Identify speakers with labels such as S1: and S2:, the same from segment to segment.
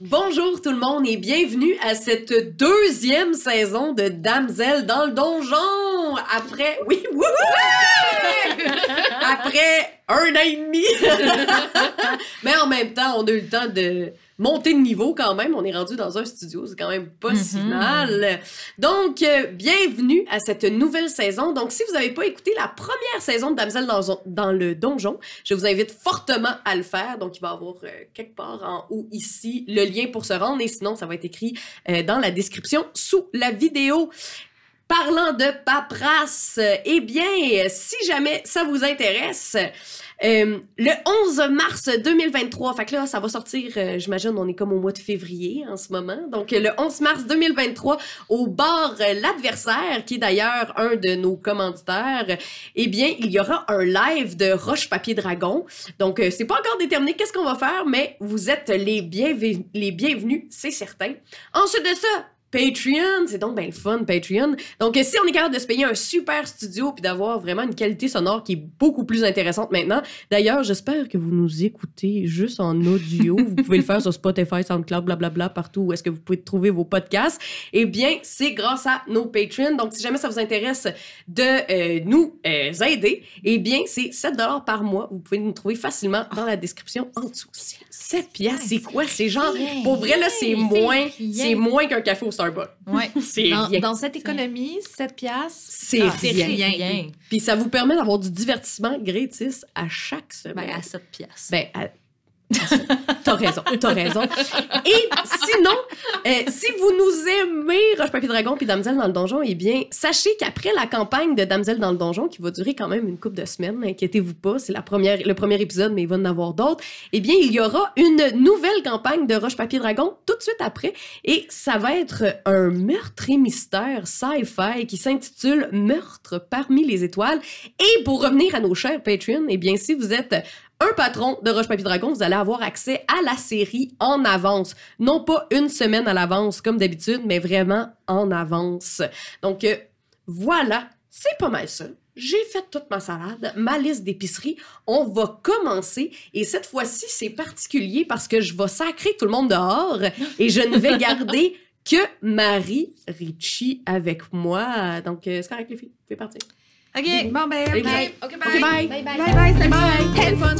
S1: Bonjour tout le monde et bienvenue à cette deuxième saison de Damsel dans le donjon. Après, oui, wouhou! Après un an et demi. Mais en même temps, on a eu le temps de monter de niveau quand même. On est rendu dans un studio, c'est quand même pas si
S2: Mhm.
S1: mal. Donc, euh, bienvenue à cette nouvelle saison. Donc, si vous n'avez pas écouté la première saison de Damsel dans, dans le donjon, je vous invite fortement à le faire. Donc, il va y avoir euh, quelque part en haut ici le lien pour se rendre et sinon, ça va être écrit euh, dans la description sous la vidéo. Parlant de paperasse, eh bien, si jamais ça vous intéresse, euh, le 11 mars 2023, fait que là, ça va sortir, euh, j'imagine, on est comme au mois de février en ce moment. Donc, le 11 mars 2023, au euh, L'Adversaire, qui est d'ailleurs un de nos commanditaires, eh bien, il y aura un live de Roche Papier Dragon. Donc, euh, c'est pas encore déterminé qu'est-ce qu'on va faire, mais vous êtes les, les bienvenus, c'est certain. Ensuite de ça, Patreon, c'est donc bien le fun, Patreon. Donc, si on est capable de se payer un super studio puis d'avoir vraiment une qualité sonore qui est beaucoup plus intéressante maintenant. D'ailleurs, j'espère que vous nous écoutez juste en audio. vous pouvez le faire sur Spotify, SoundCloud, blablabla, partout où est-ce que vous pouvez trouver vos podcasts. Eh bien, c'est grâce à nos Patreons. Donc, si jamais ça vous intéresse de euh, nous euh, aider, eh bien, c'est 7 par mois. Vous pouvez nous trouver facilement dans la description en dessous. 7 piastres, c'est quoi? C'est genre, pour vrai, là, c'est moins, moins qu'un café au Starbucks.
S2: Ouais.
S1: C'est
S2: Dans,
S1: rien.
S2: dans cette économie, 7 piastres,
S1: C'est
S2: ah,
S1: rien. Puis ça vous permet d'avoir du divertissement gratis à chaque semaine.
S2: Ben, à 7 piastres.
S1: Ben, à- T'as raison, t'as raison. Et sinon, euh, si vous nous aimez Roche Papier Dragon puis Damsel dans le donjon, eh bien, sachez qu'après la campagne de Damsel dans le donjon, qui va durer quand même une couple de semaines, inquiétez-vous pas, c'est le premier épisode, mais il va en avoir d'autres. Eh bien, il y aura une nouvelle campagne de Roche Papier Dragon tout de suite après, et ça va être un meurtre et mystère sci-fi qui s'intitule Meurtre parmi les étoiles. Et pour revenir à nos chers Patreon, eh bien, si vous êtes un patron de Roche Papier Dragon, vous allez avoir accès à la série en avance. Non pas une semaine à l'avance comme d'habitude, mais vraiment en avance. Donc euh, voilà, c'est pas mal ça. J'ai fait toute ma salade, ma liste d'épicerie. On va commencer et cette fois-ci, c'est particulier parce que je vais sacrer tout le monde dehors et je ne vais garder que Marie Ritchie avec moi. Donc, euh, c'est correct, les filles? Vous pouvez partir.
S3: OK, bon ben,
S1: Ok.
S3: bye.
S2: OK,
S1: bye.
S2: Bye, bye.
S3: Bye bye, c'était bye. C'était le fun.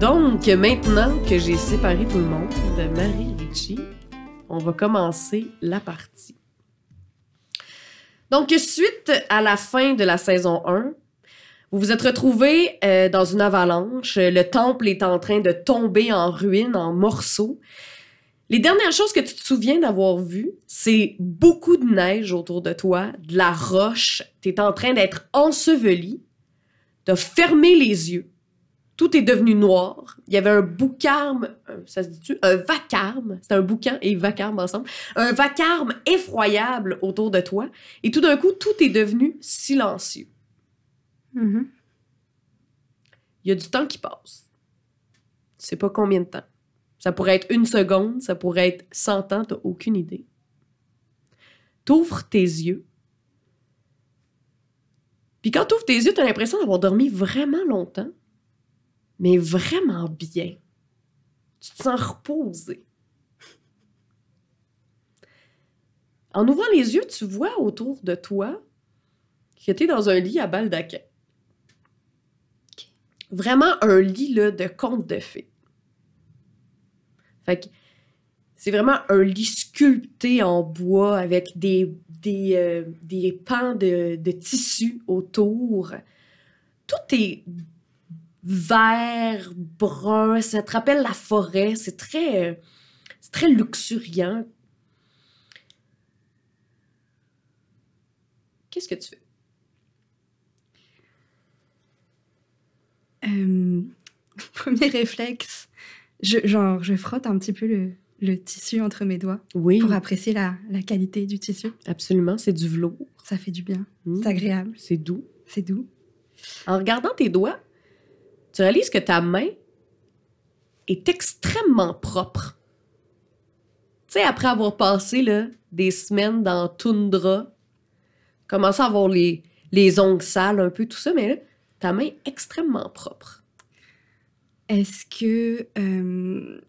S1: Donc, maintenant que j'ai séparé tout le monde de Marie Ritchie, on va commencer la partie. Donc, suite à la fin de la saison 1, vous vous êtes retrouvés euh, dans une avalanche. Le temple est en train de tomber en ruines, en morceaux. Les dernières choses que tu te souviens d'avoir vues, c'est beaucoup de neige autour de toi, de la roche. Tu es en train d'être enseveli. Tu as fermé les yeux tout est devenu noir. Il y avait un boucarme, ça se dit-tu? Un vacarme. C'était un boucan et vacarme ensemble. Un vacarme effroyable autour de toi. Et tout d'un coup, tout est devenu silencieux.
S3: Mhm.
S1: Il y a du temps qui passe. Tu sais pas combien de temps. Ça pourrait être une seconde, ça pourrait être 100 ans, t'as aucune idée. T'ouvres tes yeux. Puis quand t'ouvres tes yeux, t'as l'impression d'avoir dormi vraiment longtemps, mais vraiment bien. Tu te sens reposé. En ouvrant les yeux, tu vois autour de toi que t'es dans un lit à baldaquin. Vraiment un lit là, de conte de fées. Fait que c'est vraiment un lit sculpté en bois avec des, des, euh, pans de, tissu autour. Tout est vert, brun, ça te rappelle la forêt, c'est très, euh, luxuriant. Qu'est-ce que tu fais?
S3: Euh, premier réflexe, je, genre, je frotte un petit peu le, le tissu entre mes doigts
S1: Oui,
S3: pour apprécier la, la qualité du tissu.
S1: absolument, c'est du velours.
S3: Ça fait du bien.
S1: Mm.
S3: C'est agréable.
S1: C'est doux.
S3: C'est doux.
S1: En regardant tes doigts, tu réalises que ta main est extrêmement propre. Tu sais, après avoir passé là, des semaines dans toundra, commencer à avoir les, les ongles sales, un peu tout ça, mais là, ta main est extrêmement propre.
S3: Est-ce que. euh,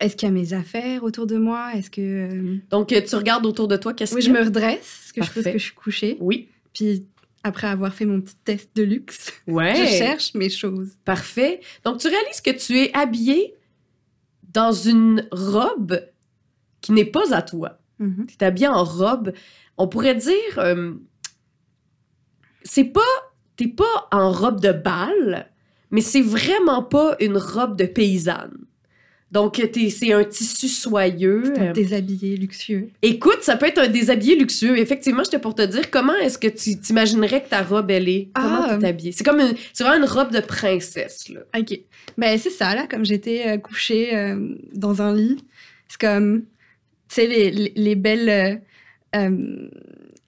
S3: Est-ce qu'il y a mes affaires autour de moi? Est-ce que. euh,
S1: Donc, euh, tu regardes autour de toi, qu'est-ce
S3: Oui,
S1: qu'il
S3: je me redresse, parce que je que je suis couchée.
S1: Oui.
S3: Puis après avoir fait mon petit test de luxe,
S1: Ouais.
S3: je cherche mes choses.
S1: Parfait. Donc, tu réalises que tu es habillé dans une robe qui n'est pas à toi.
S3: Mhm.
S1: Tu es habillé en robe. On pourrait dire. euh, c'est pas. T'es pas en robe de bal, mais c'est vraiment pas une robe de paysanne. Donc, c'est un tissu soyeux.
S3: C'est un déshabillé luxueux.
S1: Écoute, ça peut être un déshabillé luxueux. Effectivement, j'étais pour te dire comment est-ce que tu t'imaginerais que ta robe, elle est? Comment
S3: Ah.
S1: habillée? C'est comme une, c'est vraiment une robe de princesse, là.
S3: Ok. Ben, c'est ça, là, comme j'étais euh, couchée euh, dans un lit. C'est comme, tu sais, les, les, les belles, euh,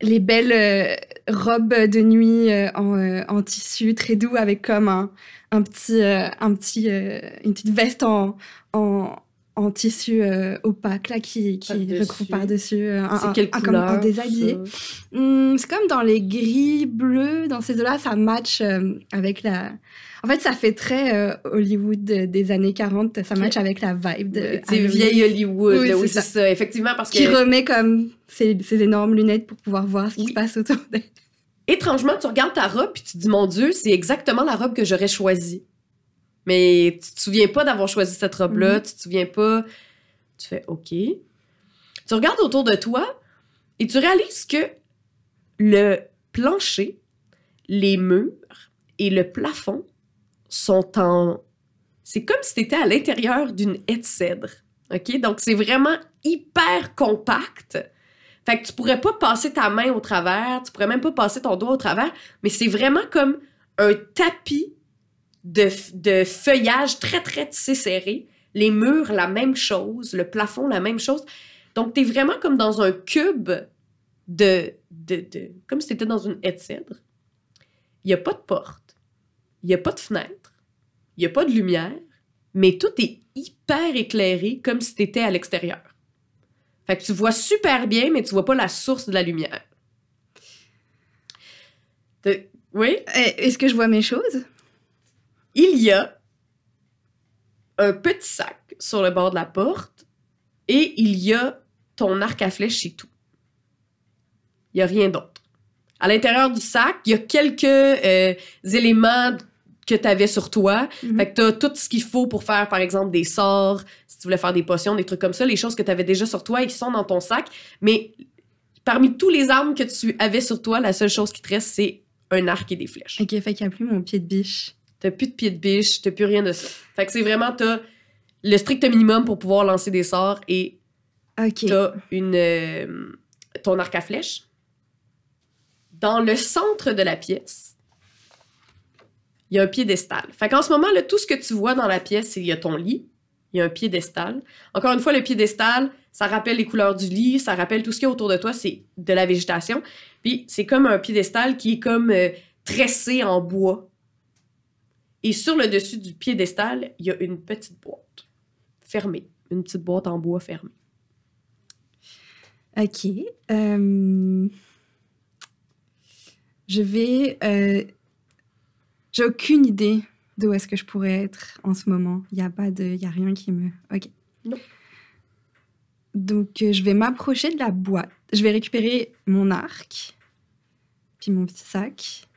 S3: les belles euh, robes de nuit euh, en, euh, en tissu très doux avec comme un, un petit, euh, un petit, euh, une petite veste en, en, en tissu euh, opaque, là, qui, qui
S1: Par-dessus.
S3: recouvre par-dessus. euh, un- un- un- un déshabillé. Hmm, c'est comme dans les gris bleus, dans ces eaux-là, ça match euh, avec la. En fait, ça fait très Hollywood de- des années 40, ça match avec la vibe de.
S1: C'est vieille Hollywood,
S3: Oui, c'est
S1: ça. effectivement, parce que
S3: Qui remet comme ses, énormes lunettes pour pouvoir voir ce qui
S1: Oui.
S3: se passe autour d'elle.
S1: étrangement, tu regardes ta robe puis tu te dis, mon Dieu, c'est exactement la robe que j'aurais choisie. Mais tu te souviens pas d'avoir choisi cette robe-là,
S3: Mhm.
S1: tu te souviens pas? Tu fais OK. Tu regardes autour de toi et tu réalises que le plancher, les murs et le plafond sont en. C'est comme si tu étais à l'intérieur d'une haie de cèdre. OK? Donc, c'est vraiment hyper compact. Fait que tu pourrais pas passer ta main au travers, tu pourrais même pas passer ton doigt au travers, mais c'est vraiment comme un tapis de, de feuillage très, très tissé serré. Les murs, la même chose. Le plafond, la même chose. Donc, tu es vraiment comme dans un cube de. de, de comme si tu étais dans une haie de cèdre. Il n'y a pas de porte. Il n'y a pas de fenêtre. Il n'y a pas de lumière. Mais tout est hyper éclairé comme si tu étais à l'extérieur. Fait que tu vois super bien, mais tu vois pas la source de la lumière. Te- Oui?
S3: Eh, Est-ce que je vois mes choses?
S1: Il y a un petit sac sur le bord de la porte et il y a ton arc à flèche et tout. Il n'y a rien d'autre. À l'intérieur du sac, il y a quelques euh, éléments que tu avais sur toi.
S3: Mhm.
S1: Fait que tu as tout ce qu'il faut pour faire, par exemple, des sorts, si tu voulais faire des potions, des trucs comme ça, les choses que tu avais déjà sur toi et qui sont dans ton sac. Mais parmi tous les armes que tu avais sur toi, la seule chose qui te reste, c'est un arc et des flèches.
S3: Ok, fait qu'il n'y a plus mon pied de biche.
S1: T'as plus de pied de biche, t'as plus rien de ça. Fait que c'est vraiment, t'as le strict minimum pour pouvoir lancer des sorts et
S3: Ok.
S1: t'as une, euh, ton arc à flèche. Dans le centre de la pièce, il y a un piédestal. Fait qu'en ce moment, là, tout ce que tu vois dans la pièce, c'est il y a ton lit, il y a un piédestal. Encore une fois, le piédestal, ça rappelle les couleurs du lit, ça rappelle tout ce qu'il y a autour de toi, c'est de la végétation. Puis c'est comme un piédestal qui est comme euh, tressé en bois. Et sur le dessus du piédestal, il y a une petite boîte fermée. Une petite boîte en bois fermée.
S3: Ok. euh, Je vais. euh, J'ai aucune idée d'où est-ce que je pourrais être en ce moment. Il n'y a pas de. Il a rien qui me. Ok.
S1: Non.
S3: Donc, euh, je vais m'approcher de la boîte. Je vais récupérer mon arc, puis mon petit sac.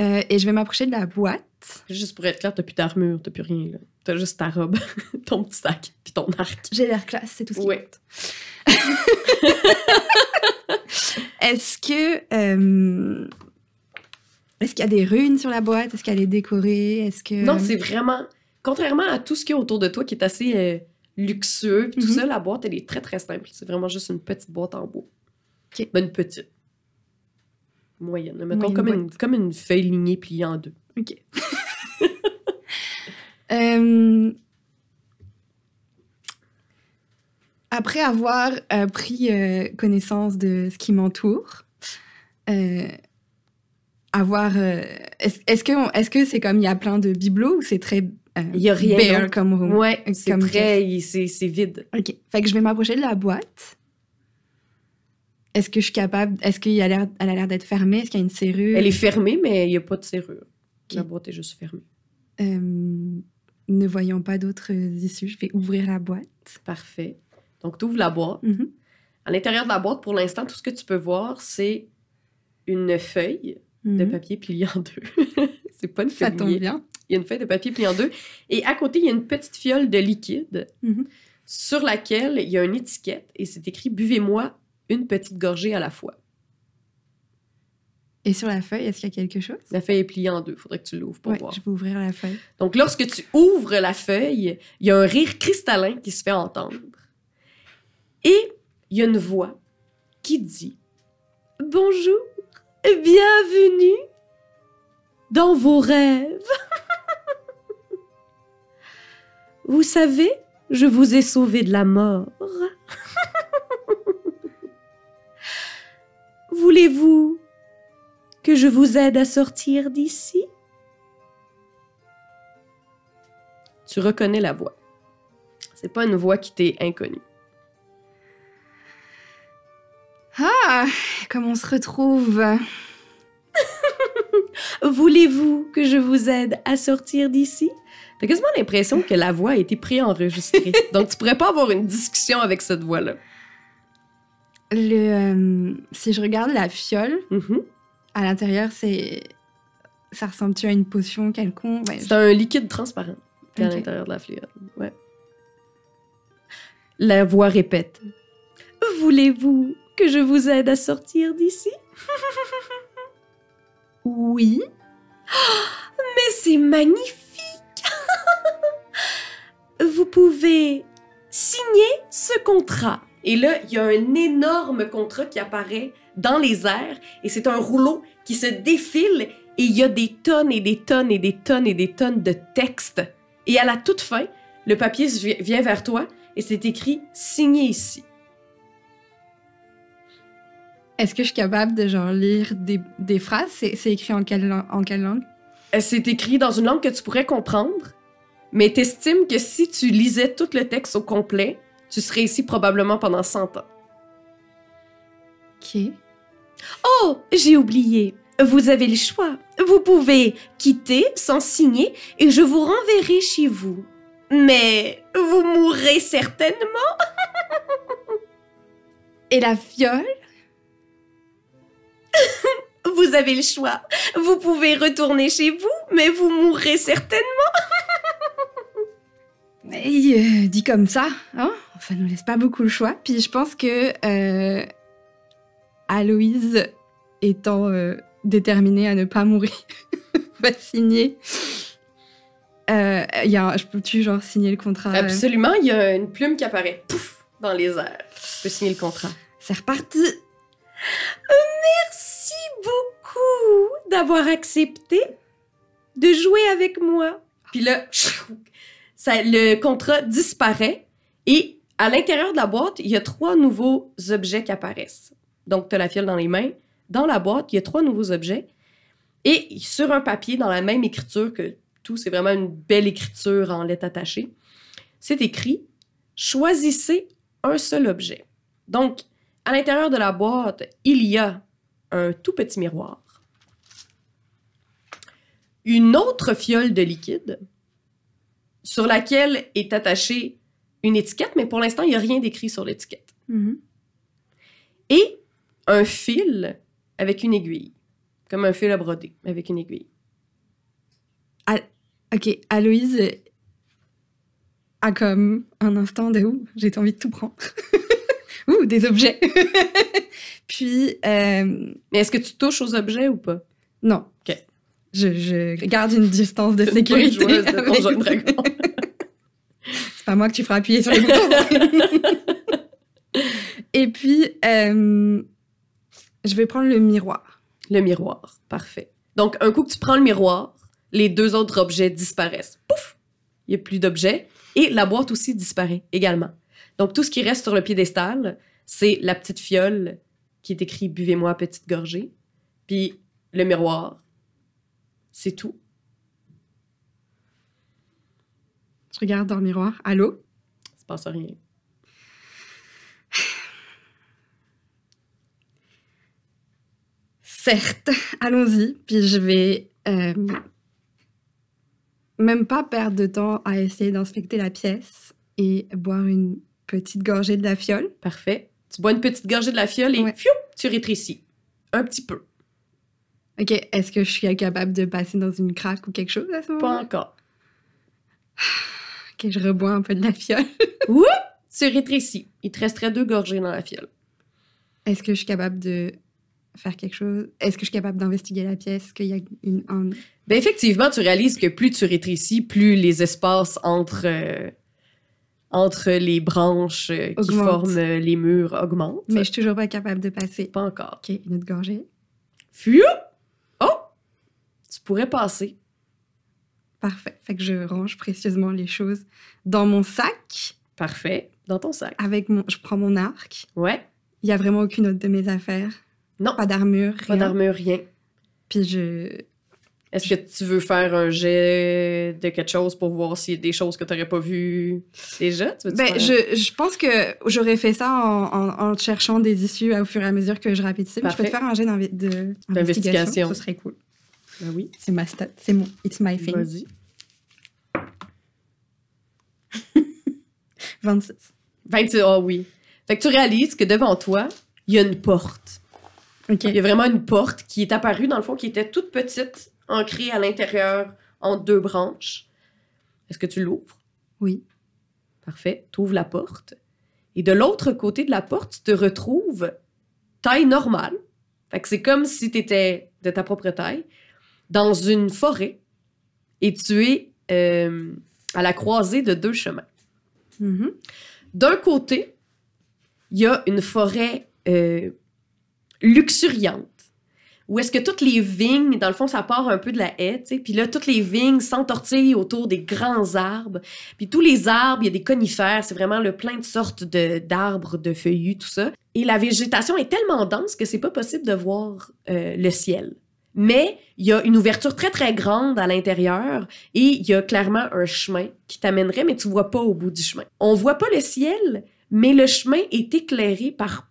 S3: Euh, et je vais m'approcher de la boîte.
S1: Juste pour être clair, t'as plus d'armure, t'as plus rien. là. T'as juste ta robe, ton petit sac, puis ton arc.
S3: J'ai l'air classe, c'est tout ce qui
S1: Ouais.
S3: Est-ce que. euh, Est-ce qu'il y a des runes sur la boîte? Est-ce qu'elle est décorée? Est-ce que.
S1: Non, c'est vraiment. Contrairement à tout ce qu'il y a autour de toi qui est assez euh, luxueux, puis tout
S3: Mhm.
S1: ça, la boîte, elle est très très simple. C'est vraiment juste une petite boîte en bois.
S3: Ok.
S1: Ben, une petite. Moyenne. Mettons
S3: Moyenne
S1: comme, une, comme une feuille lignée pliée en deux.
S3: Ok. Euh, Après avoir euh, pris euh, connaissance de ce qui m'entoure, avoir. Est-ce est-ce que est-ce que c'est comme il y a plein de bibelots ou c'est très.
S1: Il y a rien
S3: bare comme room?
S1: Ouais, c'est
S3: comme
S1: très. il- C'est c'est vide.
S3: Ok. Fait que je vais m'approcher de la boîte. Est-ce que je suis capable. Est-ce qu'elle a l'air elle a l'air d'être fermée? Est-ce qu'il y a une serrure?
S1: Elle est fermée, mais il n'y a pas de serrure. La boîte est juste fermée.
S3: Euh, ne voyant pas d'autres issues, je vais ouvrir la boîte.
S1: Parfait. Donc, tu ouvres la boîte.
S3: Mhm.
S1: À l'intérieur de la boîte, pour l'instant, tout ce que tu peux voir, c'est une feuille de
S3: Mhm.
S1: papier pliée en deux. c'est pas une
S3: Ça
S1: feuille.
S3: tombe bien.
S1: Il y a une feuille de papier pliée en deux. Et à côté, il y a une petite fiole de liquide
S3: Mhm.
S1: sur laquelle il y a une étiquette et c'est écrit Buvez-moi une petite gorgée à la fois.
S3: Et sur la feuille, est-ce qu'il y a quelque chose?
S1: La feuille est pliée en deux. Faudrait que tu l'ouvres pour
S3: Ouais,
S1: voir.
S3: je vais ouvrir la feuille.
S1: Donc, lorsque tu ouvres la feuille, il y a un rire cristallin qui se fait entendre. Et il y a une voix qui dit Bonjour, bienvenue dans vos rêves. vous savez, je vous ai sauvé de la mort. Voulez-vous que je vous aide à sortir d'ici Tu reconnais la voix. C'est pas une voix qui t'est inconnue.
S3: Ah Comme on se retrouve
S1: Voulez-vous que je vous aide à sortir d'ici? T'as quasiment l'impression que la voix a été préenregistrée. Donc, tu pourrais pas avoir une discussion avec cette voix-là.
S3: Le, euh, si je regarde la fiole,
S1: Mhm.
S3: À l'intérieur, c'est. Ça ressemble-tu à une potion quelconque? Ouais,
S1: C'est un liquide transparent à l'intérieur de la fluide. Ouais. La voix répète. Voulez-vous que je vous aide à sortir d'ici?
S3: Oui.
S1: Mais c'est magnifique! Vous pouvez signer ce contrat. Et là, il y a un énorme contrat qui apparaît dans les airs et c'est un rouleau qui se défile et il y a des tonnes et des tonnes et des tonnes et des tonnes de textes. Et à la toute fin, le papier vient vers toi et c'est écrit signé ici.
S3: Est-ce que je suis capable de genre lire des, des phrases? C'est écrit en quelle, en quelle langue?
S1: Euh, C'est écrit dans une langue que tu pourrais comprendre, mais t'estimes que si tu lisais tout le texte au complet, tu serais ici probablement pendant 100 ans.
S3: Ok.
S1: Oh, j'ai oublié. Vous avez le choix. Vous pouvez quitter sans signer et je vous renverrai chez vous. Mais vous mourrez certainement.
S3: Et la fiole?
S1: Vous avez le choix. Vous pouvez retourner chez vous, mais vous mourrez certainement.
S3: Mais euh, dit comme ça, hein ça nous laisse pas beaucoup le choix. Puis je pense que euh, Aloïse, étant euh, déterminée à ne pas mourir, va signer. Euh, y a un- je peux-tu genre signer le contrat euh,
S1: Absolument, il y a une plume qui apparaît pouf, dans les airs. Tu peux signer le contrat.
S3: C'est reparti.
S1: Merci beaucoup d'avoir accepté de jouer avec moi. Puis là, ça, le contrat disparaît et à l'intérieur de la boîte, il y a trois nouveaux objets qui apparaissent. Donc, tu as la fiole dans les mains. Dans la boîte, il y a trois nouveaux objets. Et sur un papier, dans la même écriture que tout, c'est vraiment une belle écriture en lettres attachées, c'est écrit Choisissez un seul objet. Donc, à l'intérieur de la boîte, il y a un tout petit miroir, une autre fiole de liquide sur laquelle est attachée une étiquette, mais pour l'instant, il n'y a rien d'écrit sur l'étiquette.
S3: Mhm.
S1: Et un fil avec une aiguille, comme un fil à broder avec une aiguille.
S3: Ok, Aloïse a comme un instant de où j'ai envie de tout prendre. Ouh, des objets. Puis, euh,
S1: Mais est-ce que tu touches aux objets ou pas?
S3: non.
S1: Ok.
S3: Je, je garde une distance de
S1: une
S3: sécurité.
S1: de.
S3: C'est pas moi que tu feras appuyer sur les boutons. Et puis, euh, je vais prendre le miroir.
S1: Le miroir, parfait. Donc, un coup que tu prends le miroir, les deux autres objets disparaissent. Pouf! Il n'y a plus d'objets. Et la boîte aussi disparaît également. Donc, tout ce qui reste sur le piédestal, c'est la petite fiole qui est écrit Buvez-moi petite gorgée. Puis le miroir. C'est tout.
S3: Je regarde dans le miroir. Allô?
S1: Il se passe rien.
S3: Certes, allons-y. Puis je vais euh, même pas perdre de temps à essayer d'inspecter la pièce et boire une petite gorgée de la fiole.
S1: Parfait. Tu bois une petite gorgée de la fiole et
S3: Ouais.
S1: fiou, tu rétrécis. Un petit peu.
S3: Ok, est-ce que je suis capable de passer dans une craque ou quelque chose à ce
S1: Pas
S3: moment-là?
S1: encore.
S3: Ok, je rebois un peu de la fiole.
S1: Tu rétrécis. Il te resterait deux gorgées dans la fiole.
S3: Est-ce que je suis capable de faire quelque chose? Est-ce que je suis capable d'investiguer la pièce? Est-ce qu'il y a une, un-
S1: Ben effectivement, tu réalises que plus tu rétrécis, plus les espaces entre, euh, entre les branches euh, qui forment euh, les murs augmentent.
S3: Mais je suis toujours pas capable de passer.
S1: Pas encore.
S3: Ok, une autre gorgée.
S1: Fiou! Oh! Tu pourrais passer.
S3: Parfait. Fait que je range précieusement les choses dans mon sac
S1: Parfait. Dans ton sac.
S3: avec mon. Je prends mon arc.
S1: Ouais.
S3: Il y a vraiment aucune autre de mes affaires.
S1: Non.
S3: Pas d'armure.
S1: Pas d'armure, rien.
S3: Puis je.
S1: Est-ce que tu veux faire un jet de quelque chose pour voir s'il y a des choses que tu n'aurais pas vues déjà? Tu
S3: Ben, je, je pense que j'aurais fait ça en, en- en cherchant des issues au fur et à mesure que je rapetissais. Mais je peux te faire un jet
S1: D'investigation.
S3: Ce serait cool.
S1: Ben oui.
S3: C'est ma stat. C'est mon. It's my thing.
S1: Vas-y.
S3: 26.
S1: 26, ah oui. Fait que tu réalises que devant toi, il y a une porte. Il y a vraiment une porte qui est apparue, dans le fond, qui était toute petite, ancrée à l'intérieur en deux branches. Est-ce que tu l'ouvres?
S3: Oui.
S1: Parfait. Tu ouvres la porte. Et de l'autre côté de la porte, tu te retrouves taille normale. Fait que c'est comme si tu étais de ta propre taille dans une forêt et tu es euh, à la croisée de deux chemins.
S3: Mhm.
S1: D'un côté, il y a une forêt euh, luxuriante, où est-ce que toutes les vignes, dans le fond, ça part un peu de la haie, tu sais, puis là, toutes les vignes s'entortillent autour des grands arbres, puis tous les arbres, il y a des conifères, c'est vraiment le plein de sortes d'arbres, de, feuillus, tout ça. Et la végétation est tellement dense que c'est pas possible de voir euh, le ciel. Mais il y a une ouverture très, très grande à l'intérieur et il y a clairement un chemin qui t'amènerait, mais tu vois pas au bout du chemin. On voit pas le ciel, mais le chemin est éclairé par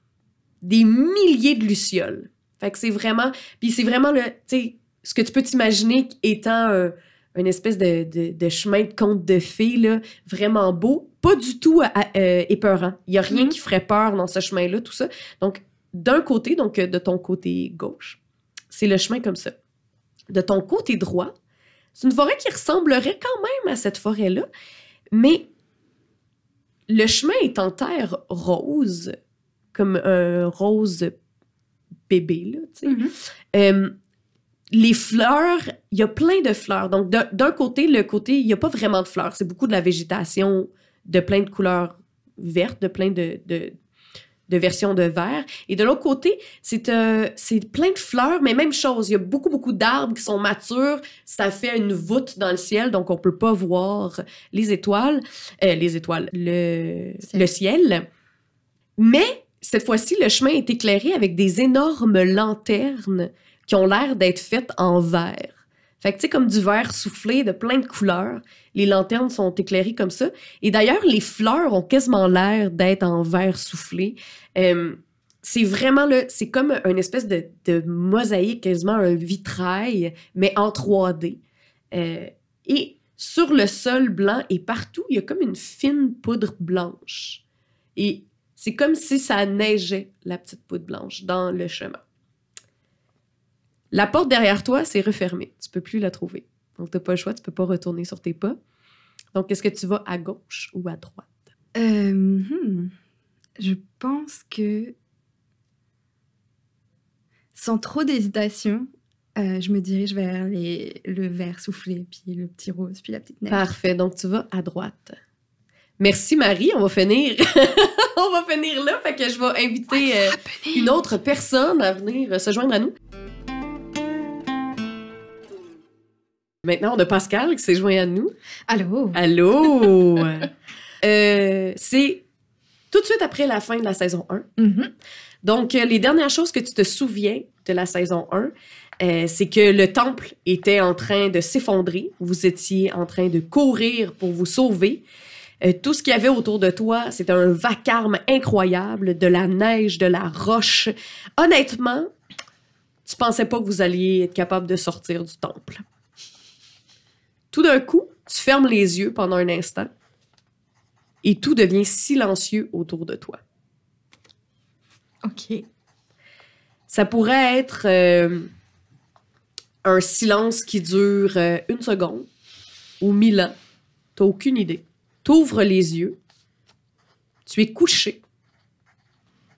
S1: des milliers de lucioles. Fait que c'est vraiment... Puis c'est vraiment le... Tu sais, ce que tu peux t'imaginer étant un, une espèce de, de- de chemin de conte de fées, là, vraiment beau, pas du tout à- euh, épeurant. Il y a rien
S3: Mhm.
S1: qui ferait peur dans ce chemin-là, tout ça. Donc, d'un côté, donc euh, de ton côté gauche, c'est le chemin comme ça. De ton côté droit, c'est une forêt qui ressemblerait quand même à cette forêt-là, mais le chemin est en terre rose, comme un rose bébé, là, tu sais.
S3: Mhm.
S1: Euh, les fleurs, il y a plein de fleurs. Donc, d'un côté, le côté, il n'y a pas vraiment de fleurs. C'est beaucoup de la végétation de plein de couleurs vertes, de plein de, de, de versions de vert. Et de l'autre côté, c'est euh, plein de fleurs, mais même chose. Il y a beaucoup, beaucoup d'arbres qui sont matures. Ça fait une voûte dans le ciel, donc on peut pas voir les étoiles, euh, les étoiles, le le ciel. Mais cette fois-ci, le chemin est éclairé avec des énormes lanternes qui ont l'air d'être faites en verre. Fait que, tu sais, comme du verre soufflé de plein de couleurs, les lanternes sont éclairées comme ça. Et d'ailleurs, les fleurs ont quasiment l'air d'être en verre soufflé. Euh, c'est vraiment le, c'est comme une espèce de, de mosaïque, quasiment un vitrail, mais en 3D. Euh, et sur le sol blanc et partout, il y a comme une fine poudre blanche. Et c'est comme si ça neigeait, la petite poudre blanche, dans le chemin. La porte derrière toi, c'est refermé. Tu peux plus la trouver. Donc, tu n'as pas le choix, tu peux pas retourner sur tes pas. Donc, est-ce que tu vas à gauche ou à droite?
S3: Euh, hmm. Je pense que, sans trop d'hésitation, euh, je me dirige vers les, le verre soufflé, puis le petit rose, puis la petite neige.
S1: Parfait. Donc, tu vas à droite. Merci, Marie. On va finir. On va finir là. Fait que je vais inviter euh, une autre personne à venir euh, se joindre à nous. Maintenant, on a Pascal qui s'est joint à nous.
S3: Allô?
S1: Allô? Euh, c'est tout de suite après la fin de la saison 1.
S3: Mhm.
S1: Donc, les dernières choses que tu te souviens de la saison 1, euh, c'est que le temple était en train de s'effondrer. Vous étiez en train de courir pour vous sauver. Euh, tout ce qu'il y avait autour de toi, c'était un vacarme incroyable, de la neige, de la roche. Honnêtement, tu pensais pas que vous alliez être capable de sortir du temple. Tout d'un coup, tu fermes les yeux pendant un instant et tout devient silencieux autour de toi.
S2: OK.
S1: Ça pourrait être euh, un silence qui dure euh, une seconde ou mille ans. T'as aucune idée. T'ouvres les yeux. Tu es couché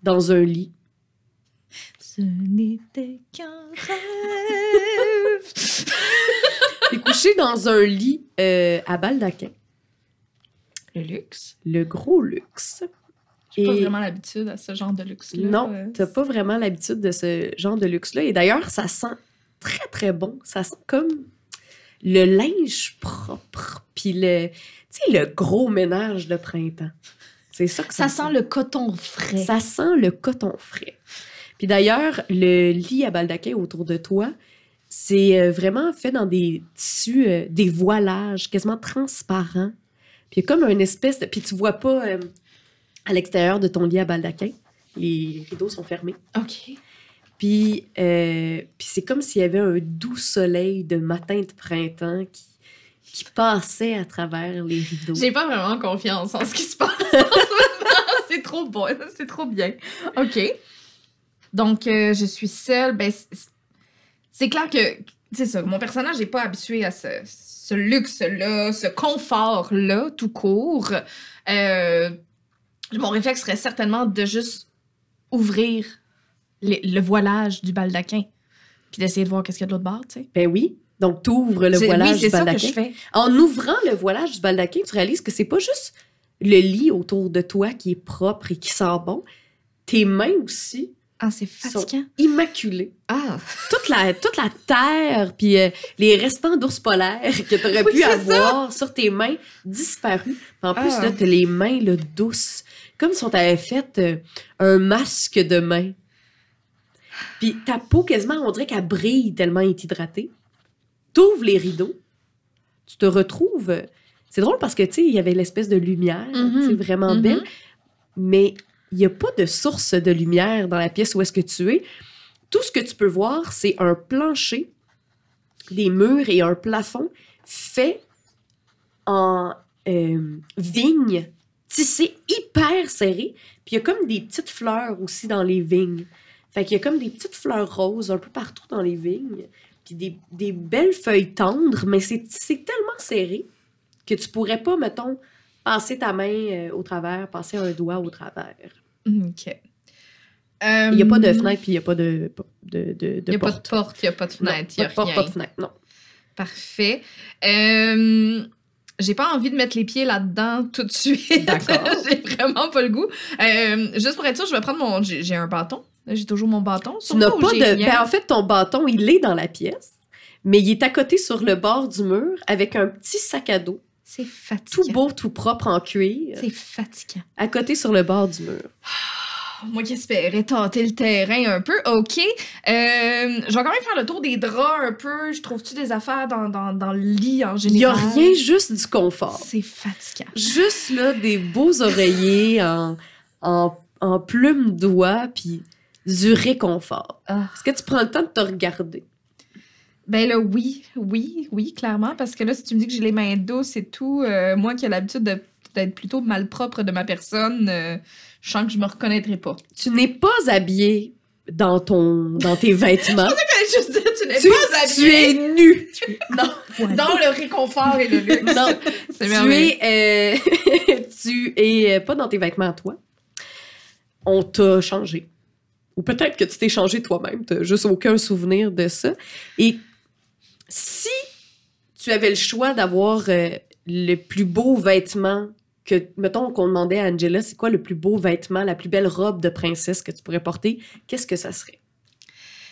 S1: dans un lit.
S2: Ce n'était qu'un rêve.
S1: T'es couché dans un lit euh, à baldaquin.
S2: Le luxe.
S1: Le gros luxe.
S2: J'ai pas vraiment l'habitude à ce genre de luxe-là.
S1: Non,
S2: Euh,
S1: t'as pas vraiment l'habitude de ce genre de luxe-là. Et d'ailleurs, ça sent très, très bon. Ça sent comme le linge propre, puis le, le gros ménage de printemps. C'est ça que ça,
S2: Ça sent le coton frais.
S1: Ça sent le coton frais. Puis d'ailleurs, le lit à baldaquin autour de toi, c'est euh, vraiment fait dans des tissus, euh, des voilages quasiment transparents. Puis comme une espèce de... Puis tu vois pas euh, à l'extérieur de ton lit à baldaquin. Les rideaux sont fermés.
S2: OK.
S1: Puis, euh, c'est comme s'il y avait un doux soleil de matin de printemps qui, qui passait à travers les rideaux.
S2: J'ai pas vraiment confiance en ce qui se passe. c'est trop bon, c'est trop bien. OK. Donc, euh, je suis seule. Ben, c'est- clair que, c'est ça, mon personnage n'est pas habitué à ce, ce luxe-là, ce confort-là, tout court. Euh, mon réflexe serait certainement de juste ouvrir le, le voilage du baldaquin, puis d'essayer de voir qu'est-ce qu'il y a de l'autre bord, tu sais.
S1: Ben oui. Donc, tu ouvres le voilage
S2: oui,
S1: du
S2: ça que
S1: baldaquin.
S2: je fais.
S1: En ouvrant le voilage du baldaquin, tu réalises que c'est pas juste le lit autour de toi qui est propre et qui sent bon. Tes mains aussi,
S2: Ah, c'est fatigant.
S1: immaculées.
S2: Ah,
S1: Toute la, toute la terre, puis euh, les restants d'ours polaires que tu aurais
S2: Oui,
S1: pu avoir sur tes mains disparus. En plus,
S2: Ah.
S1: là, t'as les mains là, douces. Comme si on t'avait fait euh, un masque de main. Puis ta peau, quasiment, on dirait qu'elle brille tellement elle est hydratée. T'ouvres les rideaux, tu te retrouves... C'est drôle parce que, tu sais, il y avait l'espèce de lumière, sais, vraiment
S2: Mhm.
S1: belle, mais il n'y a pas de source de lumière dans la pièce où est-ce que tu es. Tout ce que tu peux voir, c'est un plancher, des murs et un plafond fait en euh, vigne, tissé hyper serré. Puis il y a comme des petites fleurs aussi dans les vignes. Fait qu'il y a comme des petites fleurs roses un peu partout dans les vignes. Puis des, des belles feuilles tendres, mais c'est tellement serré que tu pourrais pas, mettons, passer ta main euh, au travers, passer un doigt au travers.
S2: OK.
S1: Il n'y a pas de fenêtre, puis il n'y a pas de, de, de, de
S2: Il n'y a pas de
S1: porte.
S2: porte, il n'y a pas de fenêtre, il n'y a
S1: pas de porte, pas de fenêtre, non.
S2: Parfait. Euh, j'ai pas envie de mettre les pieds là-dedans tout de suite.
S1: D'accord.
S2: j'ai vraiment pas le goût. Euh, juste pour être sûr, je vais prendre mon. J'ai un bâton. J'ai toujours mon bâton.
S1: Tu
S2: sur
S1: n'as pas de. Ben, en fait, ton bâton, il est dans la pièce, mais il est à côté sur le bord du mur avec un petit sac à dos,
S2: C'est fatigant.
S1: tout beau, tout propre en cuir,
S2: C'est fatigant.
S1: à côté sur le bord du mur.
S2: Moi qui espérais tâter le terrain un peu, OK. Euh, je vais quand même faire le tour des draps un peu. Je trouve-tu des affaires dans, dans, dans le lit en
S1: Il n'y a
S2: général?
S1: rien, juste du confort.
S2: C'est fatigant.
S1: Juste là, des beaux oreillers en, en, en plumes d'oie, puis du réconfort.
S2: Ah.
S1: Est-ce que tu prends le temps de te regarder?
S2: Ben là, oui, oui, oui, clairement. Parce que là, si tu me dis que j'ai les mains douces et tout, euh, moi qui ai l'habitude de- d'être plutôt malpropre de ma personne, euh, je sens que je me reconnaîtrais pas.
S1: Tu n'es pas habillé dans, ton, dans tes vêtements.
S2: Je dis, tu n'es
S1: tu,
S2: pas
S1: tu es nu. Non,
S2: dans le réconfort et le luxe.
S1: non.
S2: C'est
S1: tu es, euh, tu es euh, pas dans tes vêtements toi. On t'a changé. Ou peut-être que tu t'es changé toi-même. Tu juste aucun souvenir de ça. Et si tu avais le choix d'avoir euh, le plus beau vêtement que, mettons qu'on demandait à Angela, c'est quoi le plus beau vêtement, la plus belle robe de princesse que tu pourrais porter, qu'est-ce que ça serait?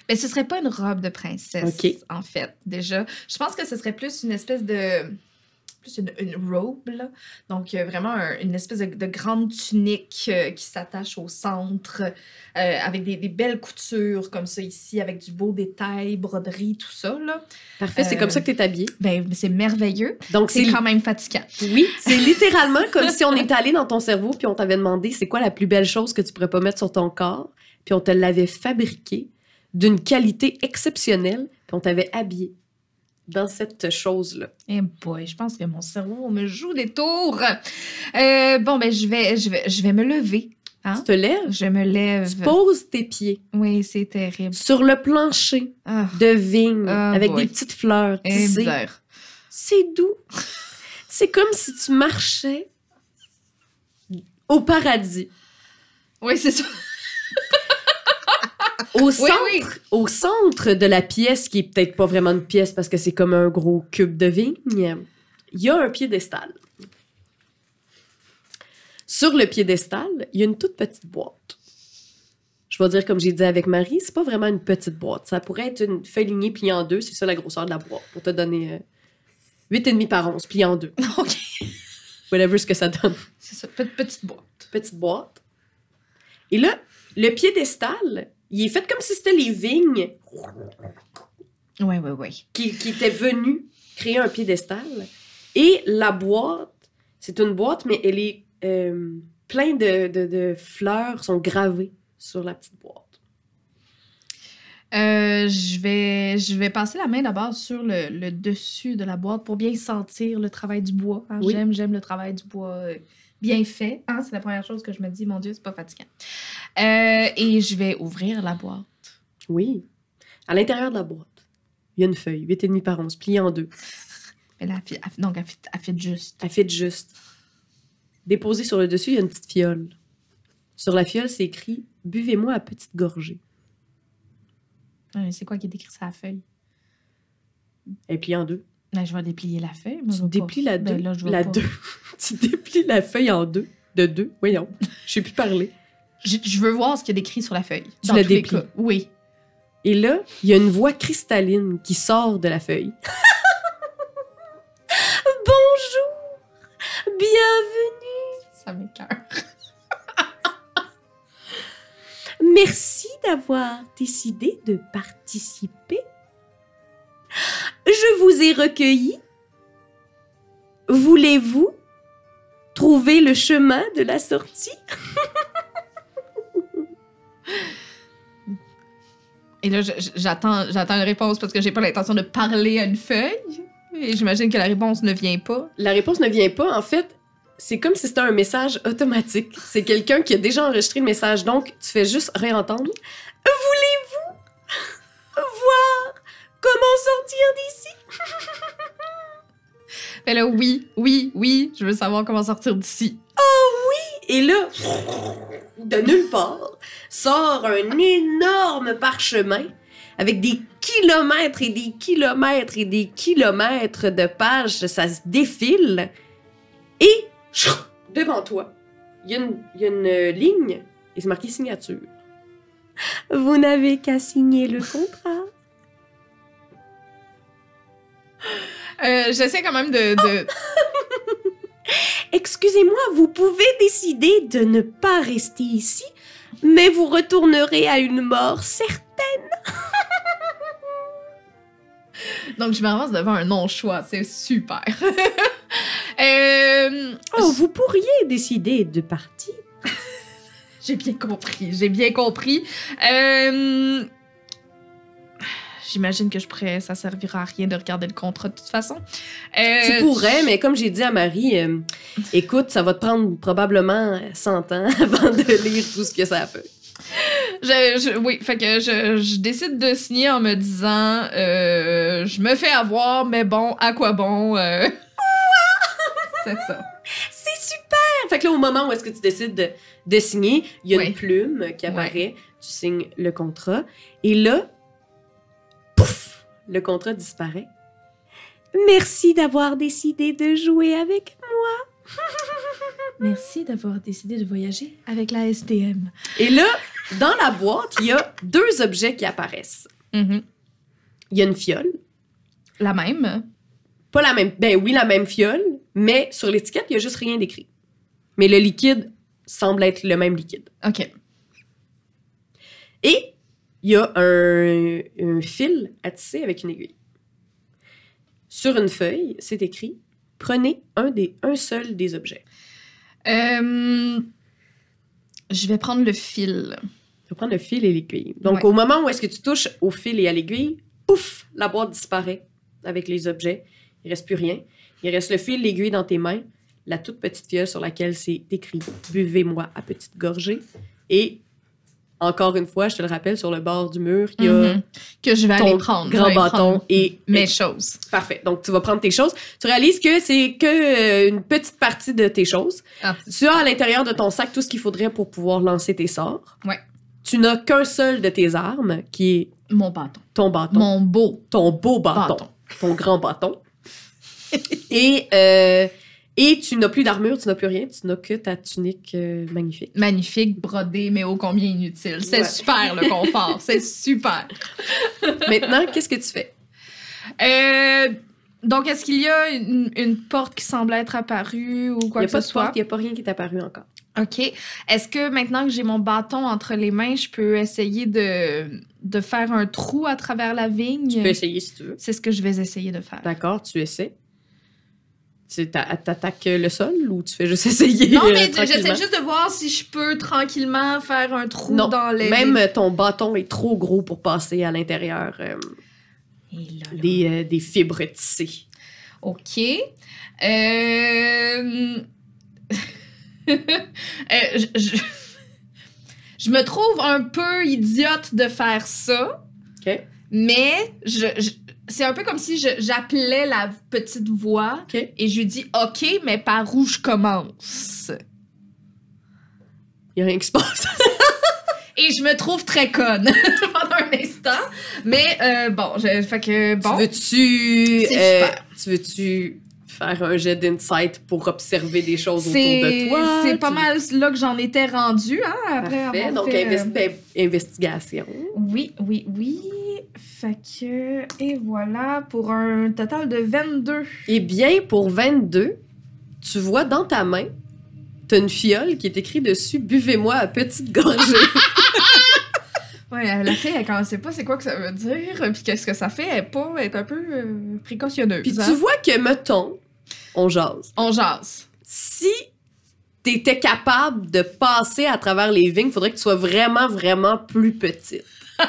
S2: Ben, ce serait pas une robe de princesse, en fait, déjà. Je pense que ce serait plus une espèce de... plus une, une robe, là. Donc, euh, vraiment un- une espèce de, de grande tunique euh, qui s'attache au centre, euh, avec des, des belles coutures comme ça ici, avec du beau détail, broderie, tout ça, là.
S1: Parfait, c'est comme ça que tu es habillé.
S2: Ben, c'est merveilleux.
S1: Donc,
S2: C'est quand même fatigant.
S1: Oui, c'est littéralement comme si on était allé dans ton cerveau puis on t'avait demandé c'est quoi la plus belle chose que tu pourrais pas mettre sur ton corps, puis on te l'avait fabriqué d'une qualité exceptionnelle, puis on t'avait habillé dans cette chose-là.
S2: Eh boy, je pense que mon cerveau me joue des tours. Euh, bon, ben, je vais, je, vais, je vais me lever. Hein?
S1: Tu te lèves,
S2: Je me lève.
S1: tu poses tes pieds
S2: Oui, c'est terrible.
S1: sur le plancher
S2: Ah,
S1: de vigne
S2: Ah,
S1: avec
S2: boy.
S1: des petites fleurs
S2: eh,
S1: tissées. C'est doux. C'est comme si tu marchais au paradis.
S2: Oui, c'est ça.
S1: Au centre,
S2: oui.
S1: au centre de la pièce, qui est peut-être pas vraiment une pièce parce que c'est comme un gros cube de vigne, il y a un piédestal. Sur le piédestal, il y a une toute petite boîte. Je vais dire comme j'ai dit avec Marie, c'est pas vraiment une petite boîte. Ça pourrait être une feuille lignée pliée en deux, c'est ça la grosseur de la boîte, pour te donner euh, 8,5 par 11, pliée en deux.
S2: OK.
S1: Whatever ce que ça donne.
S2: C'est ça. Pe- Petite boîte.
S1: petite boîte. Et là, le piédestal, il est fait comme si c'était les vignes
S2: Oui, oui, oui.
S1: qui, qui étaient venues créer un piédestal. Et la boîte, c'est une boîte, mais elle est euh, plein de, de- de fleurs sont gravées sur la petite boîte.
S2: Euh, je, vais, je vais passer la main d'abord sur le, le dessus de la boîte pour bien sentir le travail du bois. hein.
S1: Oui.
S2: J'aime, j'aime le travail du bois euh, bien fait. hein. C'est la première chose que je me dis, mon Dieu, c'est pas fatigant. Euh, et je vais ouvrir la boîte.
S1: Oui. À l'intérieur de la boîte, il y a une feuille, 8,5 par 11, pliée en deux.
S2: Mais là, elle fit- elle- donc, elle fit, elle fit juste.
S1: Elle fait juste. Déposée sur le dessus, il y a une petite fiole. Sur la fiole, c'est écrit « Buvez-moi à petite gorgée
S2: Ouais, C'est quoi qui est écrit sur la feuille? ».
S1: Elle est pliée en deux.
S2: Ben, je vais déplier la feuille. Moi,
S1: Tu
S2: pas.
S1: déplies la deux?
S2: Ben, là,
S1: la deux. tu déplies la feuille en deux. De deux. Voyons. Je sais plus parler.
S2: Je, je veux voir ce qu'il y a d'écrit sur la feuille.
S1: Tu la déplies.
S2: Oui.
S1: Et là, il y a une voix cristalline qui sort de la feuille. Bonjour. Bienvenue.
S2: Ça m'écoeure.
S1: Merci d'avoir décidé de participer. Je vous ai recueilli. Voulez-vous trouver le chemin de la sortie?
S2: Et là, j'attends, j'attends une réponse parce que j'ai pas l'intention de parler à une feuille. Et j'imagine que la réponse ne vient pas.
S1: La réponse ne vient pas. En fait, c'est comme si c'était un message automatique. C'est quelqu'un qui a déjà enregistré le message, donc tu fais juste réentendre. Comment sortir d'ici?
S2: Mais là, oui, oui, oui, je veux savoir comment sortir d'ici.
S1: Et là, de nulle part, sort un énorme parchemin avec des kilomètres et des kilomètres et des kilomètres de pages. Ça se défile. Et devant toi, il y, y a une ligne et c'est marqué signature. Vous n'avez qu'à signer le contrat.
S2: Euh, J'essaie quand même de. de-
S1: Excusez-moi, vous pouvez décider de ne pas rester ici, mais vous retournerez à une mort certaine.
S2: Donc, je ramasse devant un non-choix. C'est super. Euh,
S1: Oh, vous pourriez décider de partir.
S2: J'ai bien compris, j'ai bien compris. Euh, J'imagine que je pourrais, ça servira à rien de regarder le contrat de toute façon. Euh,
S1: Tu pourrais, mais comme j'ai dit à Marie, euh, écoute, ça va te prendre probablement 100 ans avant de lire tout ce que ça fait.
S2: Je, je- oui, fait que je, je décide de signer en me disant euh, je me fais avoir, mais bon, à quoi bon euh? C'est ça.
S1: C'est super! Fait que là, au moment où est-ce que tu décides de, de signer, il y a une plume qui apparaît, tu signes le contrat, et là, pouf! Le contrat disparaît. Merci d'avoir décidé de jouer avec
S2: Merci d'avoir décidé de voyager avec la STM.
S1: Et là, dans la boîte, il y a deux objets qui apparaissent.
S2: Mhm.
S1: Il y a une fiole.
S2: La même.
S1: Pas la même. Ben oui, la même fiole, mais sur l'étiquette, il y a juste rien d'écrit. Mais le liquide semble être le même liquide.
S2: OK.
S1: Et il y a un, un fil à tisser avec une aiguille. Sur une feuille, c'est écrit Prenez un, des, un seul des objets.
S2: Euh, je vais prendre le fil.
S1: Tu vas prendre le fil et l'aiguille. Donc,
S2: Ouais.
S1: au moment où est-ce que tu touches au fil et à l'aiguille, pouf, la boîte disparaît avec les objets. Il reste plus rien. Il reste le fil, l'aiguille dans tes mains, la toute petite fiole sur laquelle c'est écrit « Buvez-moi à petite gorgée ». Et, encore une fois, je te le rappelle, sur le bord du mur, il y a
S2: Mhm. Que je vais
S1: ton
S2: aller prendre.
S1: grand bâton et...
S2: Mes choses.
S1: Parfait. Donc, tu vas prendre tes choses. Tu réalises que c'est que euh, une petite partie de tes choses.
S2: Ah.
S1: Tu as à l'intérieur de ton sac tout ce qu'il faudrait pour pouvoir lancer tes sorts.
S2: Ouais.
S1: Tu n'as qu'un seul de tes armes, qui est
S2: Mon bâton.
S1: ton bâton.
S2: Mon beau
S1: Ton beau bâton.
S2: bâton.
S1: Ton grand bâton. et, euh, et tu n'as plus d'armure, tu n'as plus rien. Tu n'as que ta tunique euh, magnifique.
S2: Magnifique, brodé, mais ô combien inutile. C'est
S1: Ouais.
S2: super le confort. C'est super.
S1: Maintenant, qu'est-ce que tu fais?
S2: Euh, donc, est-ce qu'il y a une, une porte qui semble être apparue ou quoi que ce soit?
S1: il n'y a pas rien qui est apparu encore.
S2: OK. Est-ce que maintenant que j'ai mon bâton entre les mains, je peux essayer de, de faire un trou à travers la vigne?
S1: Tu peux essayer si tu veux.
S2: C'est ce que je vais essayer de faire.
S1: D'accord, tu essaies. Tu t'a- t'attaques le sol ou tu fais juste essayer?
S2: Non,
S1: euh,
S2: mais j'essaie juste de voir si je peux tranquillement faire un trou
S1: Non,
S2: dans les...
S1: Même ton bâton est trop gros pour passer à l'intérieur euh, des, euh, des fibres tissées.
S2: OK. Euh... je, je- je me trouve un peu idiote de faire ça,
S1: OK?
S2: mais je, je- c'est un peu comme si j'appelais la petite voix et je lui dis OK, mais par où je commence?
S1: Il n'y a rien qui se passe.
S2: Et je me trouve très conne pendant un instant. Mais euh, bon, je, fait que bon.
S1: Tu veux-tu... Euh, tu veux-tu faire un jet d'insight pour observer des choses autour de toi?
S2: c'est pas mal là que j'en étais rendue, hein, après
S1: Parfait.
S2: avoir
S1: Donc,
S2: fait, euh,
S1: investi- investigation.
S2: Oui, oui, oui. Fait que... Et voilà, pour un total de 22.
S1: Eh bien, pour 22, tu vois dans ta main, tu as une fiole qui est écrit dessus « Buvez-moi à petite gorgée
S2: Ouais, la fille, elle ne sait pas c'est quoi que ça veut dire, puis qu'est-ce que ça fait, elle est pas, elle est un peu euh, précautionneuse. ».
S1: Puis
S2: hein.
S1: tu vois que, mettons, on jase.
S2: On jase.
S1: si t'étais capable de passer à travers les vignes, faudrait que tu sois vraiment, vraiment plus petite.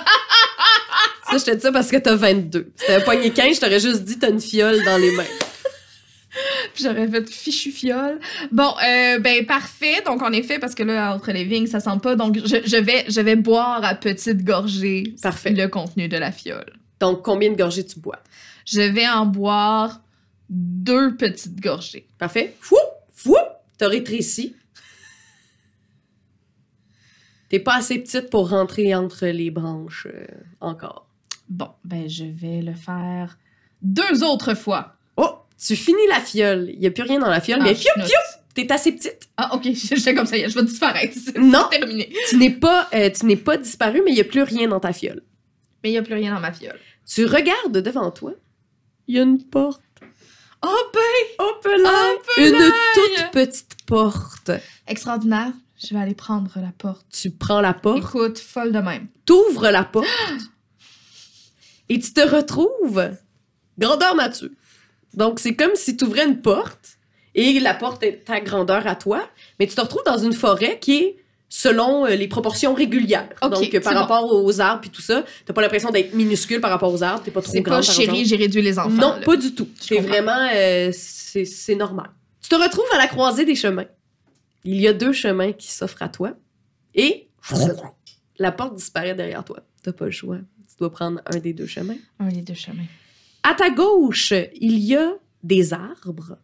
S1: ça, je te dis ça parce que t'as 22. Si t'avais poigné 15, je t'aurais juste dit t'as une fiole dans les mains.
S2: Puis j'aurais fait fichu fiole. Bon, euh, ben parfait. Donc en effet, parce que là, entre les vignes, ça sent pas. Donc je, je vais, je vais boire à petite gorgée
S1: Parfait.
S2: le contenu de la fiole.
S1: Donc, combien de gorgées tu bois?
S2: Je vais en boire deux petites gorgées.
S1: Parfait. Fou! Fou! T'as rétréci. T'es pas assez petite pour rentrer entre les branches euh, encore.
S2: Bon, ben je vais le faire deux autres fois.
S1: Oh! Tu finis la fiole. Il y a plus rien dans la fiole,
S2: Ah,
S1: mais fiou,
S2: schnout.
S1: fiou! T'es assez petite.
S2: Ah, ok, j'étais comme ça, je vais disparaître.
S1: Non.
S2: terminé.
S1: Tu n'es pas, euh, tu n'es pas disparu, mais il y a plus rien dans ta fiole.
S2: Mais il n'y a plus rien dans ma fiole.
S1: Tu regardes devant toi. Il y a une porte.
S2: Oh, ben,
S1: Hop là!
S2: Hop
S1: Une
S2: là!
S1: toute petite porte.
S2: extraordinaire. Je vais aller prendre la porte.
S1: Tu prends la porte,
S2: Écoute, folle de même.
S1: t'ouvres la porte et tu te retrouves grandeur nature. Donc, c'est comme si tu ouvrais une porte et la porte est ta grandeur à toi, mais tu te retrouves dans une forêt qui est selon euh, les proportions régulières. Donc, euh, par
S2: c'est bon.
S1: rapport aux arbres et tout ça, t'as pas l'impression d'être minuscule par rapport aux arbres, t'es pas trop
S2: C'est
S1: grande
S2: pas
S1: par
S2: chérie, j'ai réduit les enfants.
S1: Non,
S2: là.
S1: pas du tout.
S2: Je
S1: C'est vraiment, euh, c'est c'est normal. Tu te retrouves à la croisée des chemins. Il y a deux chemins qui s'offrent à toi et la porte disparaît derrière toi. T'as pas le choix. Tu dois prendre un des deux chemins.
S2: Un des deux chemins.
S1: À ta gauche, il y a des arbres.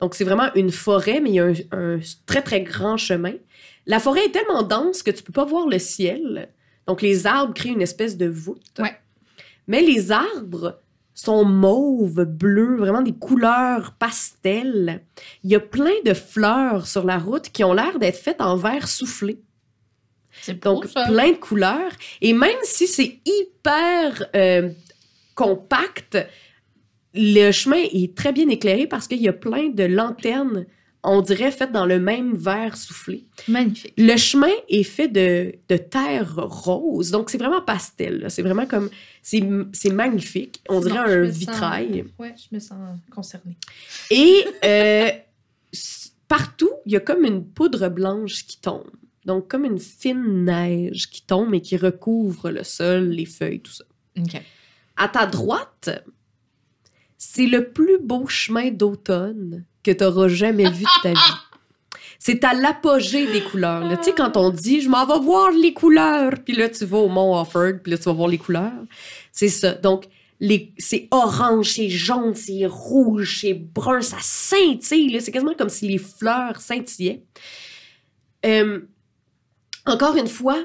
S1: Donc, c'est vraiment une forêt, mais il y a un, un très, très grand chemin. La forêt est tellement dense que tu peux pas voir le ciel. Donc, les arbres créent une espèce de voûte.
S2: Ouais.
S1: Mais les arbres sont mauves, bleus, vraiment des couleurs pastel. Il y a plein de fleurs sur la route qui ont l'air d'être faites en verre soufflé.
S2: Beau,
S1: Donc,
S2: ça.
S1: plein de couleurs. Et même si c'est hyper euh, compact, le chemin est très bien éclairé parce qu'il y a plein de lanternes, on dirait, faites dans le même verre soufflé.
S2: Magnifique.
S1: Le chemin est fait de, de terre rose, donc c'est vraiment pastel. C'est vraiment comme... C'est c'est magnifique. On dirait un
S2: me sens-
S1: vitrail.
S2: Ouais, je me sens concernée.
S1: Et euh, partout, il y a comme une poudre blanche qui tombe. Donc, comme une fine neige qui tombe et qui recouvre le sol, les feuilles, tout ça.
S2: OK.
S1: À ta droite, c'est le plus beau chemin d'automne que tu auras jamais vu de ta vie. C'est à l'apogée des couleurs. Tu sais, quand on dit « je m'en vais voir les couleurs », puis là, tu vas au Mont Offord, puis là, tu vas voir les couleurs. C'est ça. Donc, c'est orange, c'est jaune, c'est rouge, c'est brun, ça scintille. C'est quasiment comme si les fleurs scintillaient. Euh, encore une fois,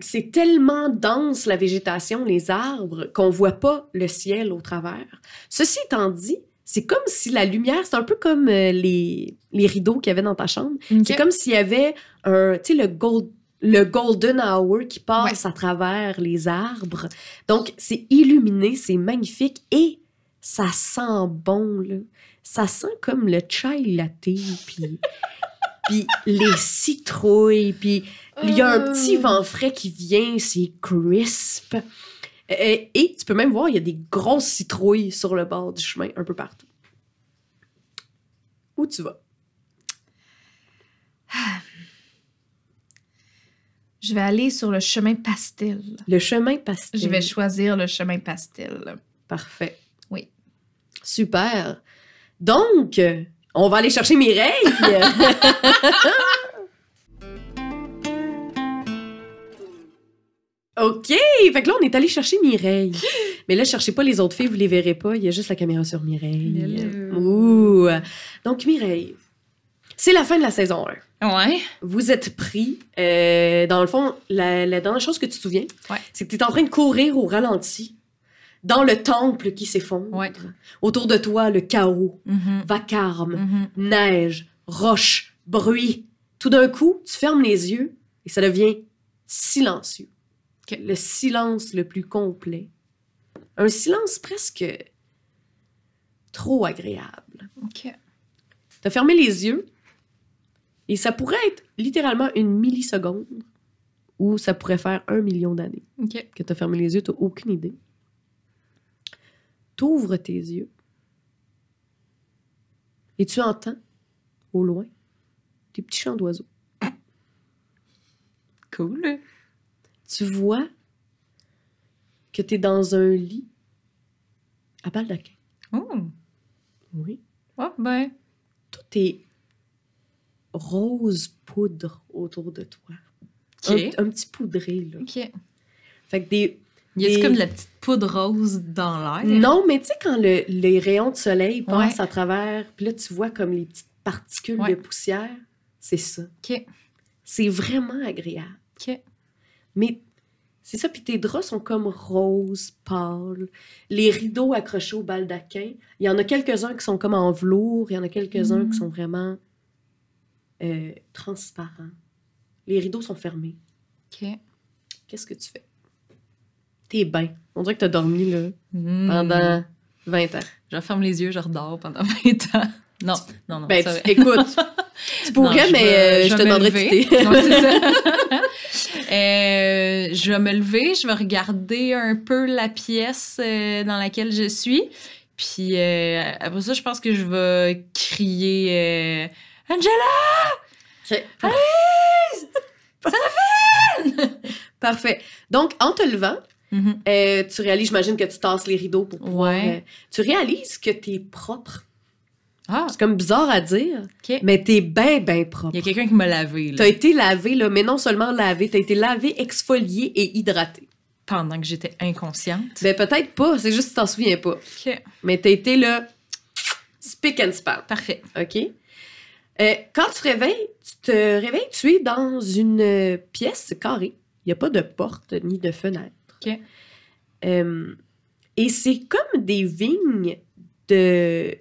S1: c'est tellement dense la végétation, les arbres, qu'on voit pas le ciel au travers. Ceci étant dit, c'est comme si la lumière, c'est un peu comme euh, les, les rideaux qu'il y avait dans ta chambre. C'est comme s'il y avait un, tu sais, le, gold, le golden hour qui passe à travers les arbres. Donc, c'est illuminé, c'est magnifique et ça sent bon, là. Ça sent comme le chai latte, puis les citrouilles, puis il y a un petit vent frais qui vient, c'est crisp. Euh, et tu peux même voir, il y a des grosses citrouilles sur le bord du chemin, un peu partout. Où tu vas?
S2: Je vais aller sur le chemin pastel.
S1: Le chemin pastel.
S2: Je vais choisir le chemin pastel.
S1: Parfait.
S2: Oui.
S1: Super. Donc, euh, on va aller chercher Mireille. OK. Fait que là, on est allé chercher Mireille. Mais là, cherchez pas les autres filles, vous les verrez pas. Il y a juste la caméra sur Mireille.
S2: Hello.
S1: Ouh. Donc, Mireille, c'est la fin de la saison 1.
S2: Ouais.
S1: Vous êtes pris. euh, dans le fond, la, la dernière chose que tu te souviens,
S2: Ouais.
S1: c'est que tu es en train de courir au ralenti dans le temple qui s'effondre.
S2: Ouais.
S1: Autour de toi, le chaos,
S2: Mhm.
S1: vacarme,
S2: Mhm.
S1: neige, roche, bruit. Tout d'un coup, tu fermes les yeux et ça devient silencieux. Le silence le plus complet. Un silence presque trop agréable.
S2: OK.
S1: Tu as fermé les yeux et ça pourrait être littéralement une milliseconde ou ça pourrait faire un million d'années que tu as fermé les yeux, tu aucune idée. Tu ouvres tes yeux et tu entends au loin des petits chants d'oiseaux.
S2: Cool.
S1: Tu vois que tu es dans un lit à baldaquin.
S2: Oh.
S1: Oui.
S2: Oh, ben.
S1: Tout est rose poudre autour de toi. Un, un petit poudré, là.
S2: OK.
S1: Fait que des,
S2: Y
S1: Des-
S2: comme de la petite poudre rose dans l'air?
S1: Non, mais tu sais, quand le- les rayons de soleil passent
S2: Ouais.
S1: à travers, puis là, tu vois comme les petites particules
S2: Ouais.
S1: de poussière, c'est ça.
S2: OK.
S1: C'est vraiment agréable.
S2: OK.
S1: Mais c'est ça, puis tes draps sont comme rose, pâle. Les rideaux accrochés au baldaquin, il y en a quelques-uns qui sont comme en velours, il y en a quelques-uns
S2: Mm.
S1: qui sont vraiment euh, transparents. Les rideaux sont fermés.
S2: OK.
S1: Qu'est-ce que tu fais? T'es bien. On dirait que t'as dormi, là,
S2: Hmm.
S1: pendant 20 ans.
S2: Je ferme les yeux, je redors pendant 20 ans. Non, non, non.
S1: Ben, tu- écoute, tu pourrais,
S2: Non, je
S1: mais euh,
S2: je
S1: je te demanderais de quitter.
S2: Ouais, c'est ça. Euh, je vais me lever, je vais regarder un peu la pièce euh, dans laquelle je suis. Puis euh, après ça, je pense que je vais crier euh, Angela!
S1: Ok. Parfait. Donc, en te levant,
S2: Mhm.
S1: euh, tu réalises, j'imagine que tu tasses les rideaux pour pouvoir...
S2: Ouais.
S1: tu réalises que t'es propre.
S2: Ah,
S1: C'est comme bizarre à dire, mais t'es bien, bien propre.
S2: Il y a quelqu'un qui m'a lavé là,
S1: T'as été lavé, là, mais non seulement lavé, t'as été lavé, exfolié et hydraté.
S2: pendant que j'étais inconsciente.
S1: Ben peut-être pas, c'est juste que tu t'en souviens pas. Mais t'as été là, spick and span.
S2: Parfait.
S1: OK? Euh, quand tu te réveilles, tu te réveilles, tu es dans une pièce carrée. Il n'y a pas de porte ni de fenêtre.
S2: OK.
S1: Euh, et c'est comme des vignes de.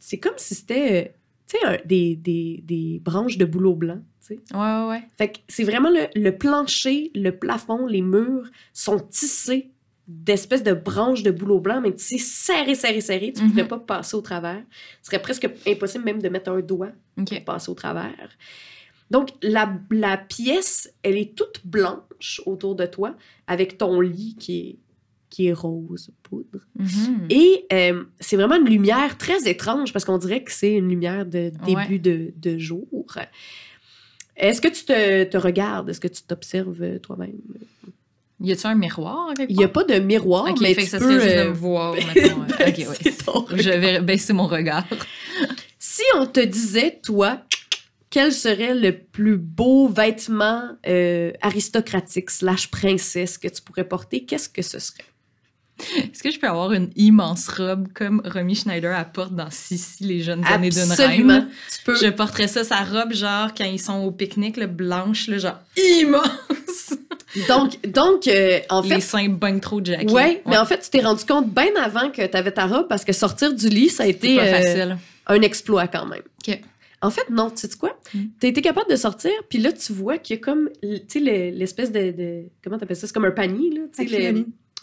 S1: C'est comme si c'était, euh, tu sais, un- des, des, des branches de bouleau blanc, tu sais.
S2: Ouais, ouais, ouais.
S1: Fait que c'est vraiment le, le plancher, le plafond, les murs sont tissés d'espèces de branches de bouleau blanc, mais tissés serrés, serrés, serrés. Tu ne
S2: Mhm.
S1: pourrais pas passer au travers. Ce serait presque impossible même de mettre un doigt pour passer au travers. Donc, la, la pièce, elle est toute blanche autour de toi, avec ton lit qui est, qui est rose poudre.
S2: Mhm.
S1: Et euh, c'est vraiment une lumière très étrange parce qu'on dirait que c'est une lumière de début
S2: Ouais.
S1: de, de jour. Est-ce que tu te, te regardes? Est-ce que tu t'observes euh, toi-même?
S4: Y a-tu un miroir
S1: Il n'y a pas de miroir,
S4: Ok,
S1: mais
S4: fait
S1: tu
S4: que ça
S1: peux...
S4: serait juste de
S1: euh,
S4: me voir, mettons. euh, Ok, ouais. Je vais baisser mon regard.
S1: Si on te disait, toi, quel serait le plus beau vêtement euh, aristocratique slash princesse que tu pourrais porter, qu'est-ce que ce serait?
S4: Est-ce que je peux avoir une immense robe comme Romy Schneider apporte dans Sissi, les jeunes années d'une
S1: Absolument.
S4: reine?
S1: Tu peux...
S4: Je porterais ça, sa robe, genre, quand ils sont au pique-nique, le blanche, là, genre, immense!
S1: Donc, donc euh, en fait...
S4: Les seins bang trop jackés.
S1: Ouais, mais en fait, tu t'es rendu compte bien avant que tu avais ta robe parce que sortir du lit, ça a été
S4: pas
S1: euh, un exploit quand même.
S4: Ok.
S1: En fait, non, tu sais quoi?
S4: Mm.
S1: T'as été capable de sortir, puis là, tu vois qu'il y a comme, tu sais, le- l'espèce de, de- Comment t'appelles ça? C'est comme un panier, là. tu sais,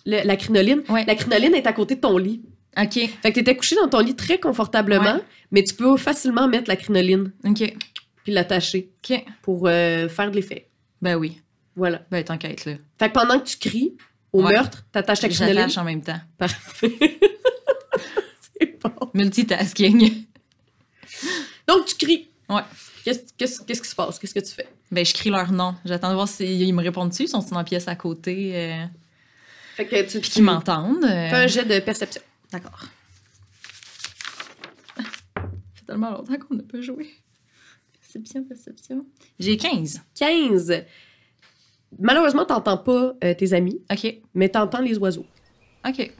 S1: le- la crinoline.
S4: Ouais.
S1: La crinoline est à côté de ton lit.
S4: OK,
S1: Fait que t'étais couché dans ton lit très confortablement,
S4: Ouais.
S1: mais tu peux facilement mettre la crinoline
S4: OK,
S1: puis l'attacher
S4: OK.
S1: pour euh, faire de l'effet.
S4: Ben oui.
S1: Voilà.
S4: Ben, t'enquête, là.
S1: Fait que pendant que tu cries au
S4: Ouais.
S1: meurtre, t'attaches ta crinoline.
S4: J'attache en même temps.
S1: Parfait. C'est bon.
S4: Multitasking.
S1: Donc, tu cries.
S4: Ouais.
S1: Qu'est-ce qui se passe? Qu'est-ce que tu fais?
S4: Ben, je crie leur nom. J'attends de voir s'ils me répondent dessus. Ils sont dans la pièce à côté? Euh,
S1: Fait que tu,
S4: puis qu'ils m'entendent. euh.
S1: fais un jet de perception.
S4: D'accord. Ça fait tellement longtemps qu'on n'a pas joué. Perception, perception. J'ai 15.
S1: 15. Malheureusement, t'entends pas euh, tes amis,
S4: OK.
S1: mais t'entends les oiseaux.
S4: OK.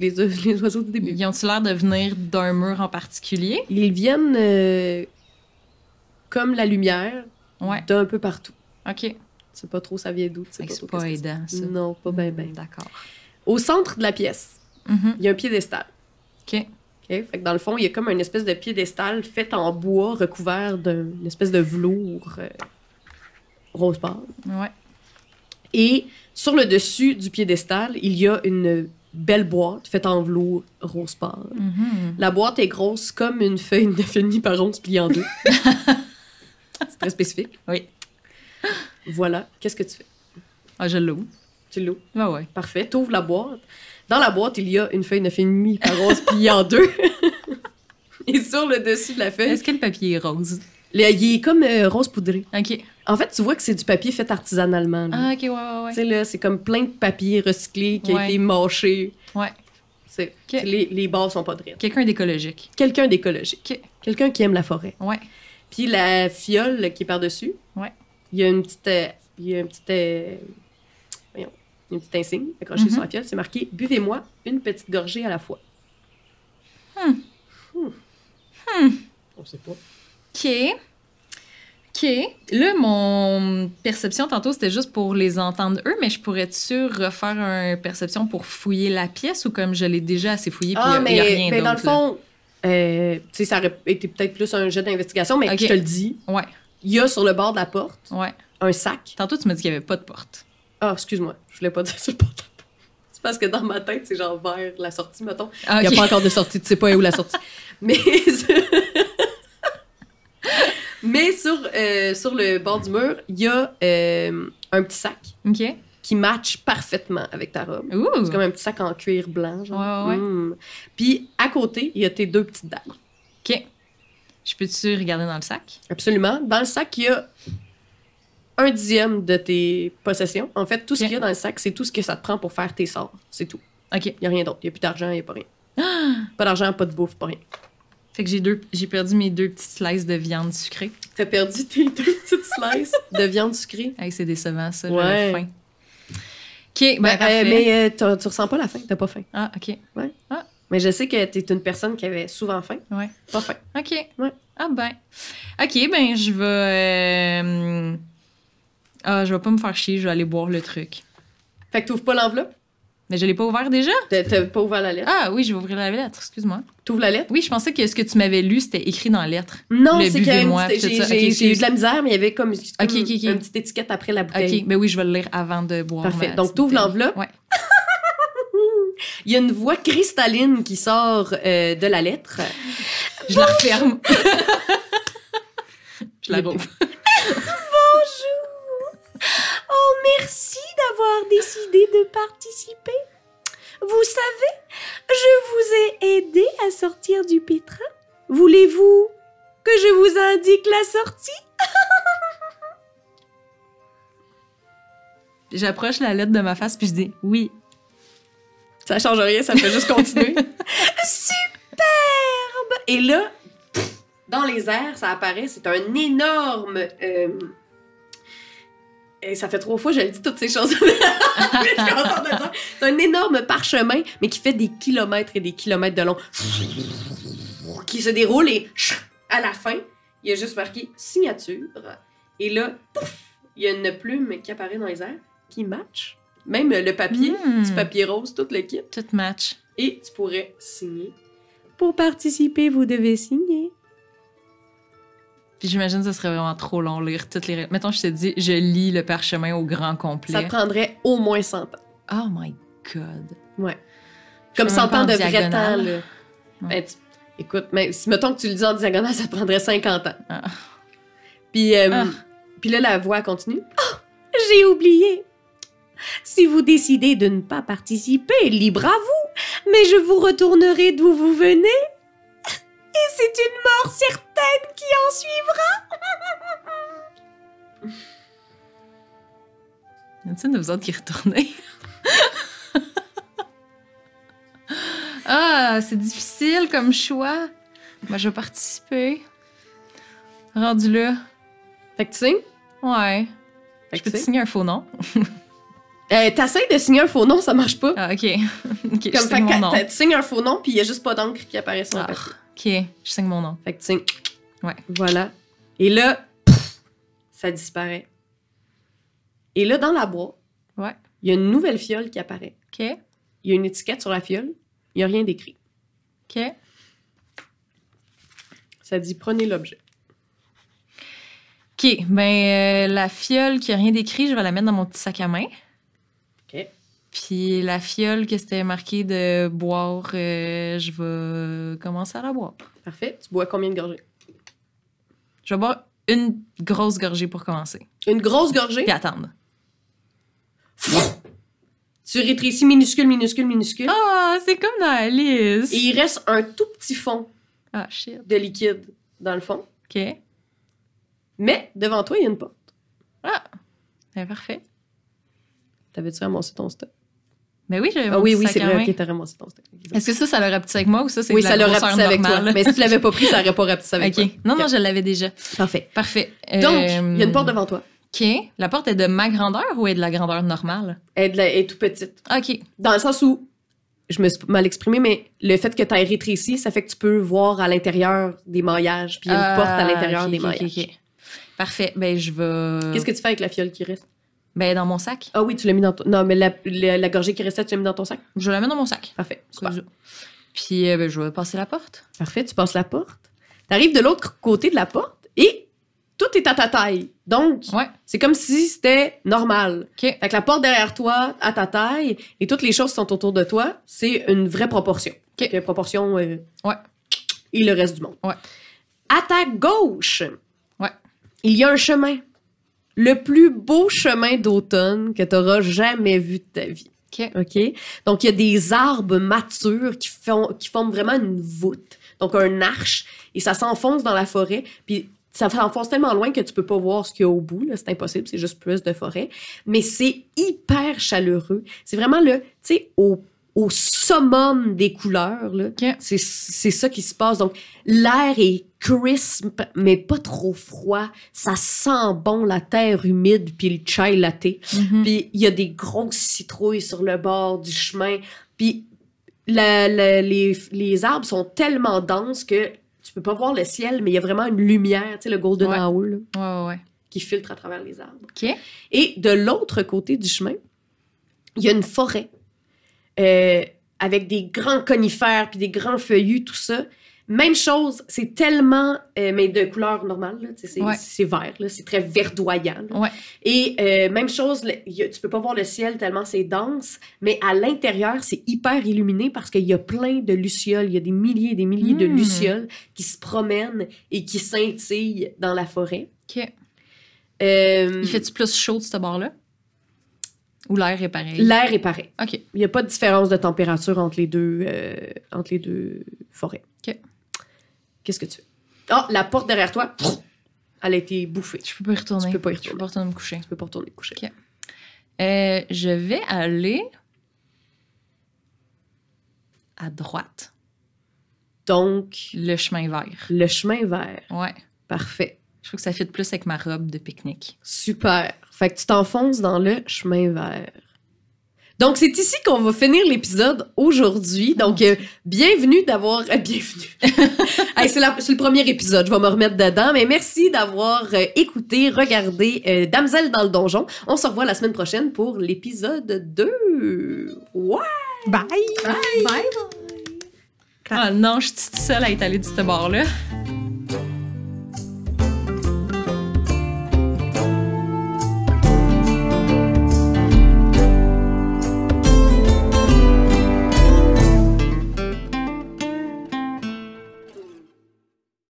S1: Les, les oiseaux du début.
S4: Ils ont-tu l'air de venir d'un mur en particulier?
S1: Ils viennent euh, comme la lumière
S4: Ouais.
S1: d'un peu partout.
S4: OK.
S1: Sais pas trop ça vient d'où. pas
S4: C'est pas
S1: que
S4: aidant, ça.
S1: Non, pas bien, bien.
S4: D'accord.
S1: Au centre de la pièce,
S4: Mhm.
S1: il y a un piédestal.
S4: OK.
S1: OK? Fait que dans le fond, il y a comme une espèce de piédestal fait en bois recouvert d'une espèce de velours euh, rose pâle.
S4: Ouais.
S1: Et sur le dessus du piédestal, il y a une belle boîte faite en velours rose pâle.
S4: Mhm.
S1: La boîte est grosse comme une feuille de fini par 11 pliée en deux. C'est très spécifique.
S4: Oui.
S1: Voilà. Qu'est-ce que tu fais?
S4: Ah, je l'ouvre.
S1: Tu l'ouvres?
S4: Ouais, ouais.
S1: Parfait. Tu ouvres la boîte. Dans la boîte, il y a une feuille de fini par 11 pliée en deux. Et sur le dessus de la feuille,
S4: Est-ce que le papier est rose?
S1: le- il est comme euh, rose poudré.
S4: OK.
S1: En fait, tu vois que c'est du papier fait artisanalement. là.
S4: Ah, OK, ouais, ouais,
S1: Tu
S4: ouais.
S1: sais, là, c'est comme plein de papier recyclé qui a été mâché.
S4: Ouais.
S1: C'est, les, les barres sont pas droites.
S4: Quelqu'un d'écologique.
S1: Quelqu'un d'écologique. Quelqu'un qui aime la forêt.
S4: Ouais.
S1: Puis la fiole qui est par-dessus,
S4: Ouais.
S1: Il y a une petite... euh, il y a un petit... euh, voyons, une petite insigne accrochée
S4: Mhm.
S1: sur la fiole. C'est marqué « Buvez-moi une petite gorgée à la fois
S4: Hmm.
S1: Hmm.
S4: Hmm.
S1: On sait pas.
S4: OK. OK. Là, mon perception tantôt, c'était juste pour les entendre eux, mais je pourrais-tu refaire un perception pour fouiller la pièce ou comme je l'ai déjà assez fouillé puis il
S1: Ah,
S4: y a rien
S1: mais dans le
S4: d'autre,
S1: fond, euh, ça aurait été peut-être plus un jeu d'investigation, mais je te le dis,
S4: Ouais,
S1: il y a sur le bord de la porte
S4: ouais.
S1: un sac.
S4: Tantôt, tu m'as dit qu'il n'y avait pas de porte.
S1: Ah, excuse-moi, je voulais pas dire sur le bord de la porte. C'est parce que dans ma tête, c'est genre vers la sortie, mettons.
S4: Ah,
S1: Il n'y a pas encore de sortie, tu sais pas où la sortie. Mais, Mais sur, euh, sur le bord du mur, il y a euh, un petit sac
S4: OK.
S1: qui match parfaitement avec ta robe. C'est comme un petit sac en cuir blanc. Genre.
S4: Ouais, ouais, ouais.
S1: Mm. Puis à côté, il y a tes deux petites dagues.
S4: OK. Je peux-tu regarder dans le sac?
S1: Absolument. Dans le sac, il y a un dixième de tes possessions. En fait, tout ce qu'il y a dans le sac, c'est tout ce que ça te prend pour faire tes sorts. C'est tout.
S4: OK.
S1: Il n'y a rien d'autre. Il n'y a plus d'argent, il n'y a pas rien. Pas d'argent, pas de bouffe, pas rien.
S4: Fait que j'ai deux, j'ai perdu mes deux petites slices de viande sucrée.
S1: T'as perdu tes deux petites slices de viande sucrée?
S4: Hey, c'est décevant, ça.
S1: Ouais.
S4: Faim. OK, ben,
S1: Ben, euh, mais euh, tu ressens pas la faim, t'as pas faim.
S4: Ah, OK.
S1: Mais je sais que t'es une personne qui avait souvent faim.
S4: Ouais.
S1: Pas faim.
S4: OK.
S1: Ouais.
S4: Ah ben. OK, ben je vais... euh, Ah, je vais pas me faire chier, je vais aller boire le truc.
S1: Fait que t'ouvres pas l'enveloppe?
S4: Mais je l'ai pas ouvert déjà?
S1: T'as pas ouvert la lettre?
S4: Ah oui, je vais ouvrir la lettre, excuse-moi.
S1: T'ouvres la lettre?
S4: Oui, je pensais que ce que tu m'avais lu, c'était écrit dans la lettre.
S1: Non,
S4: Le
S1: c'est
S4: tout
S1: j'ai eu de la misère, mais il y avait comme, comme
S4: Ok, ok, ok.
S1: une petite étiquette après la bouteille.
S4: OK, ben oui, je vais le lire avant de boire.
S1: Parfait. Donc, t'ouvres l'enveloppe.
S4: Ouais.
S1: Il y a une voix cristalline qui sort euh, de la lettre.
S4: Je la referme. Je la rouvre. Bonjour.
S1: Oh, merci d'avoir décidé de participer. Vous savez, je vous ai aidé à sortir du pétrin. Voulez-vous que je vous indique la sortie?
S4: J'approche la lettre de ma face puis je dis oui,
S1: ça change rien, ça fait juste continuer. Superbe! Et là, pff, dans les airs, ça apparaît, c'est un énorme. euh, et ça fait trois fois que je le dis toutes ces choses. C'est un énorme parchemin, mais qui fait des kilomètres et des kilomètres de long. Qui se déroule et à la fin, il y a juste marqué signature. Et là, pouf, il y a une plume qui apparaît dans les airs qui match. Même le papier,
S4: Hmm.
S1: du papier rose, tout le kit.
S4: Tout match.
S1: Et tu pourrais signer. Pour participer, vous devez signer.
S4: Puis j'imagine que ce serait vraiment trop long lire toutes les. Mettons, je te dis, je lis le parchemin au grand complet.
S1: Ça prendrait au moins 100 ans.
S4: Oh my god.
S1: Ouais.
S4: Je
S1: Comme
S4: fais
S1: 100
S4: même pas
S1: ans de vrai
S4: diagonale.
S1: temps, là.
S4: Ouais.
S1: Ben, tu- Écoute, mais si mettons que tu le dis en diagonale, ça prendrait 50 ans.
S4: Ah.
S1: Puis, euh,
S4: Ah.
S1: puis là, la voix continue. Oh, j'ai oublié. Si vous décidez de ne pas participer, libre à vous. Mais je vous retournerai d'où vous venez. Et c'est une mort certaine qui en suivra.
S4: Y a-t-il une de vous autres qui retournez? ah, c'est difficile comme choix. Ben, je vais participer. Rendu là.
S1: Fait que tu signes?
S4: Ouais.
S1: Fait
S4: Je peux te signer un faux nom?
S1: Euh, T'essayes de signer un faux nom, ça marche pas.
S4: Ah, ok.
S1: Comme fait que tu signes un faux nom, puis il y a juste pas d'encre qui apparaît sur le
S4: Ah,
S1: papier.
S4: ok, je signe mon nom.
S1: Fait que tu signes.
S4: Ouais.
S1: Voilà. Et là, pff, ça disparaît. Et là, dans la boîte,
S4: Ouais.
S1: il y a une nouvelle fiole qui apparaît.
S4: Ok,
S1: Il y a une étiquette sur la fiole. Il n'y a rien d'écrit.
S4: ok.
S1: Ça dit prenez l'objet.
S4: Ok, ben, euh, la fiole qui a rien d'écrit, je vais la mettre dans mon petit sac à main. Puis la fiole que c'était marqué de boire, euh, je vais commencer à la boire.
S1: Parfait. Tu bois combien de gorgées?
S4: Je vais boire une grosse gorgée pour commencer.
S1: Une grosse gorgée?
S4: Puis attendre.
S1: Tu rétrécis minuscule, minuscule, minuscule.
S4: Ah, c'est comme dans Alice.
S1: Et il reste un tout petit fond
S4: Ah, shit.
S1: de liquide dans le fond.
S4: OK.
S1: Mais devant toi, il y a une porte.
S4: Ah, ben, parfait.
S1: T'avais-tu ramassé ton stock?
S4: Ben oui, j'avais
S1: Ah oui, oui,
S4: sac
S1: c'est vrai.
S4: main.
S1: Ok, t'as ramassé ton stock.
S4: Est-ce que ça, ça l'a rapetissé avec moi ou ça, c'est
S1: Oui,
S4: la
S1: ça l'aurait
S4: grosseur
S1: rapetissé avec toi.
S4: normale?
S1: Mais si tu l'avais pas pris, ça aurait pas rapetissé avec
S4: OK.
S1: toi.
S4: Non, non, je l'avais déjà.
S1: Parfait.
S4: Parfait.
S1: Donc,
S4: Euh,
S1: il y a une porte devant toi.
S4: OK. La porte est de ma grandeur ou est de la grandeur normale?
S1: Elle est, de la- elle est tout petite.
S4: OK.
S1: Dans le sens où, je me suis mal exprimée, mais le fait que tu aies rétréci, ça fait que tu peux voir à l'intérieur des maillages. Puis il y a une porte à l'intérieur
S4: Ah,
S1: des maillages.
S4: Parfait. Ben, je vais.
S1: Qu'est-ce que tu fais avec la fiole qui reste?
S4: Ben, dans mon sac.
S1: Ah oui, tu l'as mis dans ton... Non, mais la, la, la gorgée qui restait, tu l'as mis dans ton sac?
S4: Je la mettre dans mon sac.
S1: Parfait. Super.
S4: Puis, euh, ben, je vais passer la porte.
S1: Parfait, tu passes la porte. Tu arrives de l'autre côté de la porte et tout est à ta taille. Donc,
S4: Ouais.
S1: c'est comme si c'était normal.
S4: OK.
S1: Fait que la porte derrière toi, à ta taille, et toutes les choses qui sont autour de toi, c'est une vraie proportion.
S4: OK.
S1: Fait que proportion. euh,
S4: Ouais.
S1: Et le reste du monde.
S4: Ouais.
S1: À ta gauche,
S4: Ouais.
S1: il y a un chemin. Le plus beau chemin d'automne que tu auras jamais vu de ta vie.
S4: OK.
S1: Donc, il y a des arbres matures qui, font, qui forment vraiment une voûte. Donc, un arche. Et ça s'enfonce dans la forêt. Puis, ça s'enfonce tellement loin que tu peux pas voir ce qu'il y a au bout. C'est impossible. C'est juste plus de forêt. Mais c'est hyper chaleureux. C'est vraiment le, tu sais, au, au summum des couleurs. Là.
S4: OK.
S1: C'est, c'est ça qui se passe. Donc, l'air est crisp, mais pas trop froid. Ça sent bon la terre humide puis le chai latte.
S4: Mhm.
S1: Puis il y a des grosses citrouilles sur le bord du chemin. Puis la- la- les, les arbres sont tellement denses que tu peux pas voir le ciel, mais il y a vraiment une lumière, tu sais, le golden
S4: Ouais.
S1: hour, là,
S4: Ouais, ouais, ouais.
S1: qui filtre à travers les arbres. Et de l'autre côté du chemin, il y a une forêt euh, avec des grands conifères puis des grands feuillus, tout ça. Même chose, c'est tellement, euh, mais de couleur normale, c'est
S4: Ouais.
S1: vert, c'est très verdoyant.
S4: Ouais.
S1: Et euh, même chose, le- y a- tu peux pas voir le ciel tellement c'est dense, mais à l'intérieur, c'est hyper illuminé parce qu'il y a plein de lucioles. Il y a des milliers et des milliers de
S4: Mm.
S1: lucioles qui se promènent et qui scintillent dans la forêt.
S4: OK.
S1: Euh,
S4: Il fait-tu plus chaud de ce bord-là? Ou l'air est pareil?
S1: L'air est pareil.
S4: OK.
S1: Il n'y a pas de différence de température entre les deux, euh, entre les deux forêts.
S4: OK.
S1: Qu'est-ce que tu fais? Ah, la porte derrière toi, elle a été bouffée.
S4: Je peux pas y retourner.
S1: Tu peux pas y
S4: Je peux
S1: retourner.
S4: pas retourner me coucher.
S1: Tu peux pas retourner te coucher.
S4: OK. Euh, je vais aller à droite,
S1: Donc,
S4: le chemin vert.
S1: le chemin vert.
S4: Ouais.
S1: Parfait.
S4: Je trouve que ça fit plus avec ma robe de pique-nique.
S1: Super. Fait que tu t'enfonces dans le chemin vert. Donc, c'est ici qu'on va finir l'épisode aujourd'hui. Donc, euh, bienvenue d'avoir... euh, bienvenue. Hey, c'est, la- c'est le premier épisode, je vais me remettre dedans. Mais merci d'avoir euh, écouté, regardé euh, Damsel dans le donjon. On se revoit la semaine prochaine pour l'épisode 2. Ouais!
S3: Bye!
S1: Bye!
S4: Ah non, je suis toute seule à être allée de ce bord-là.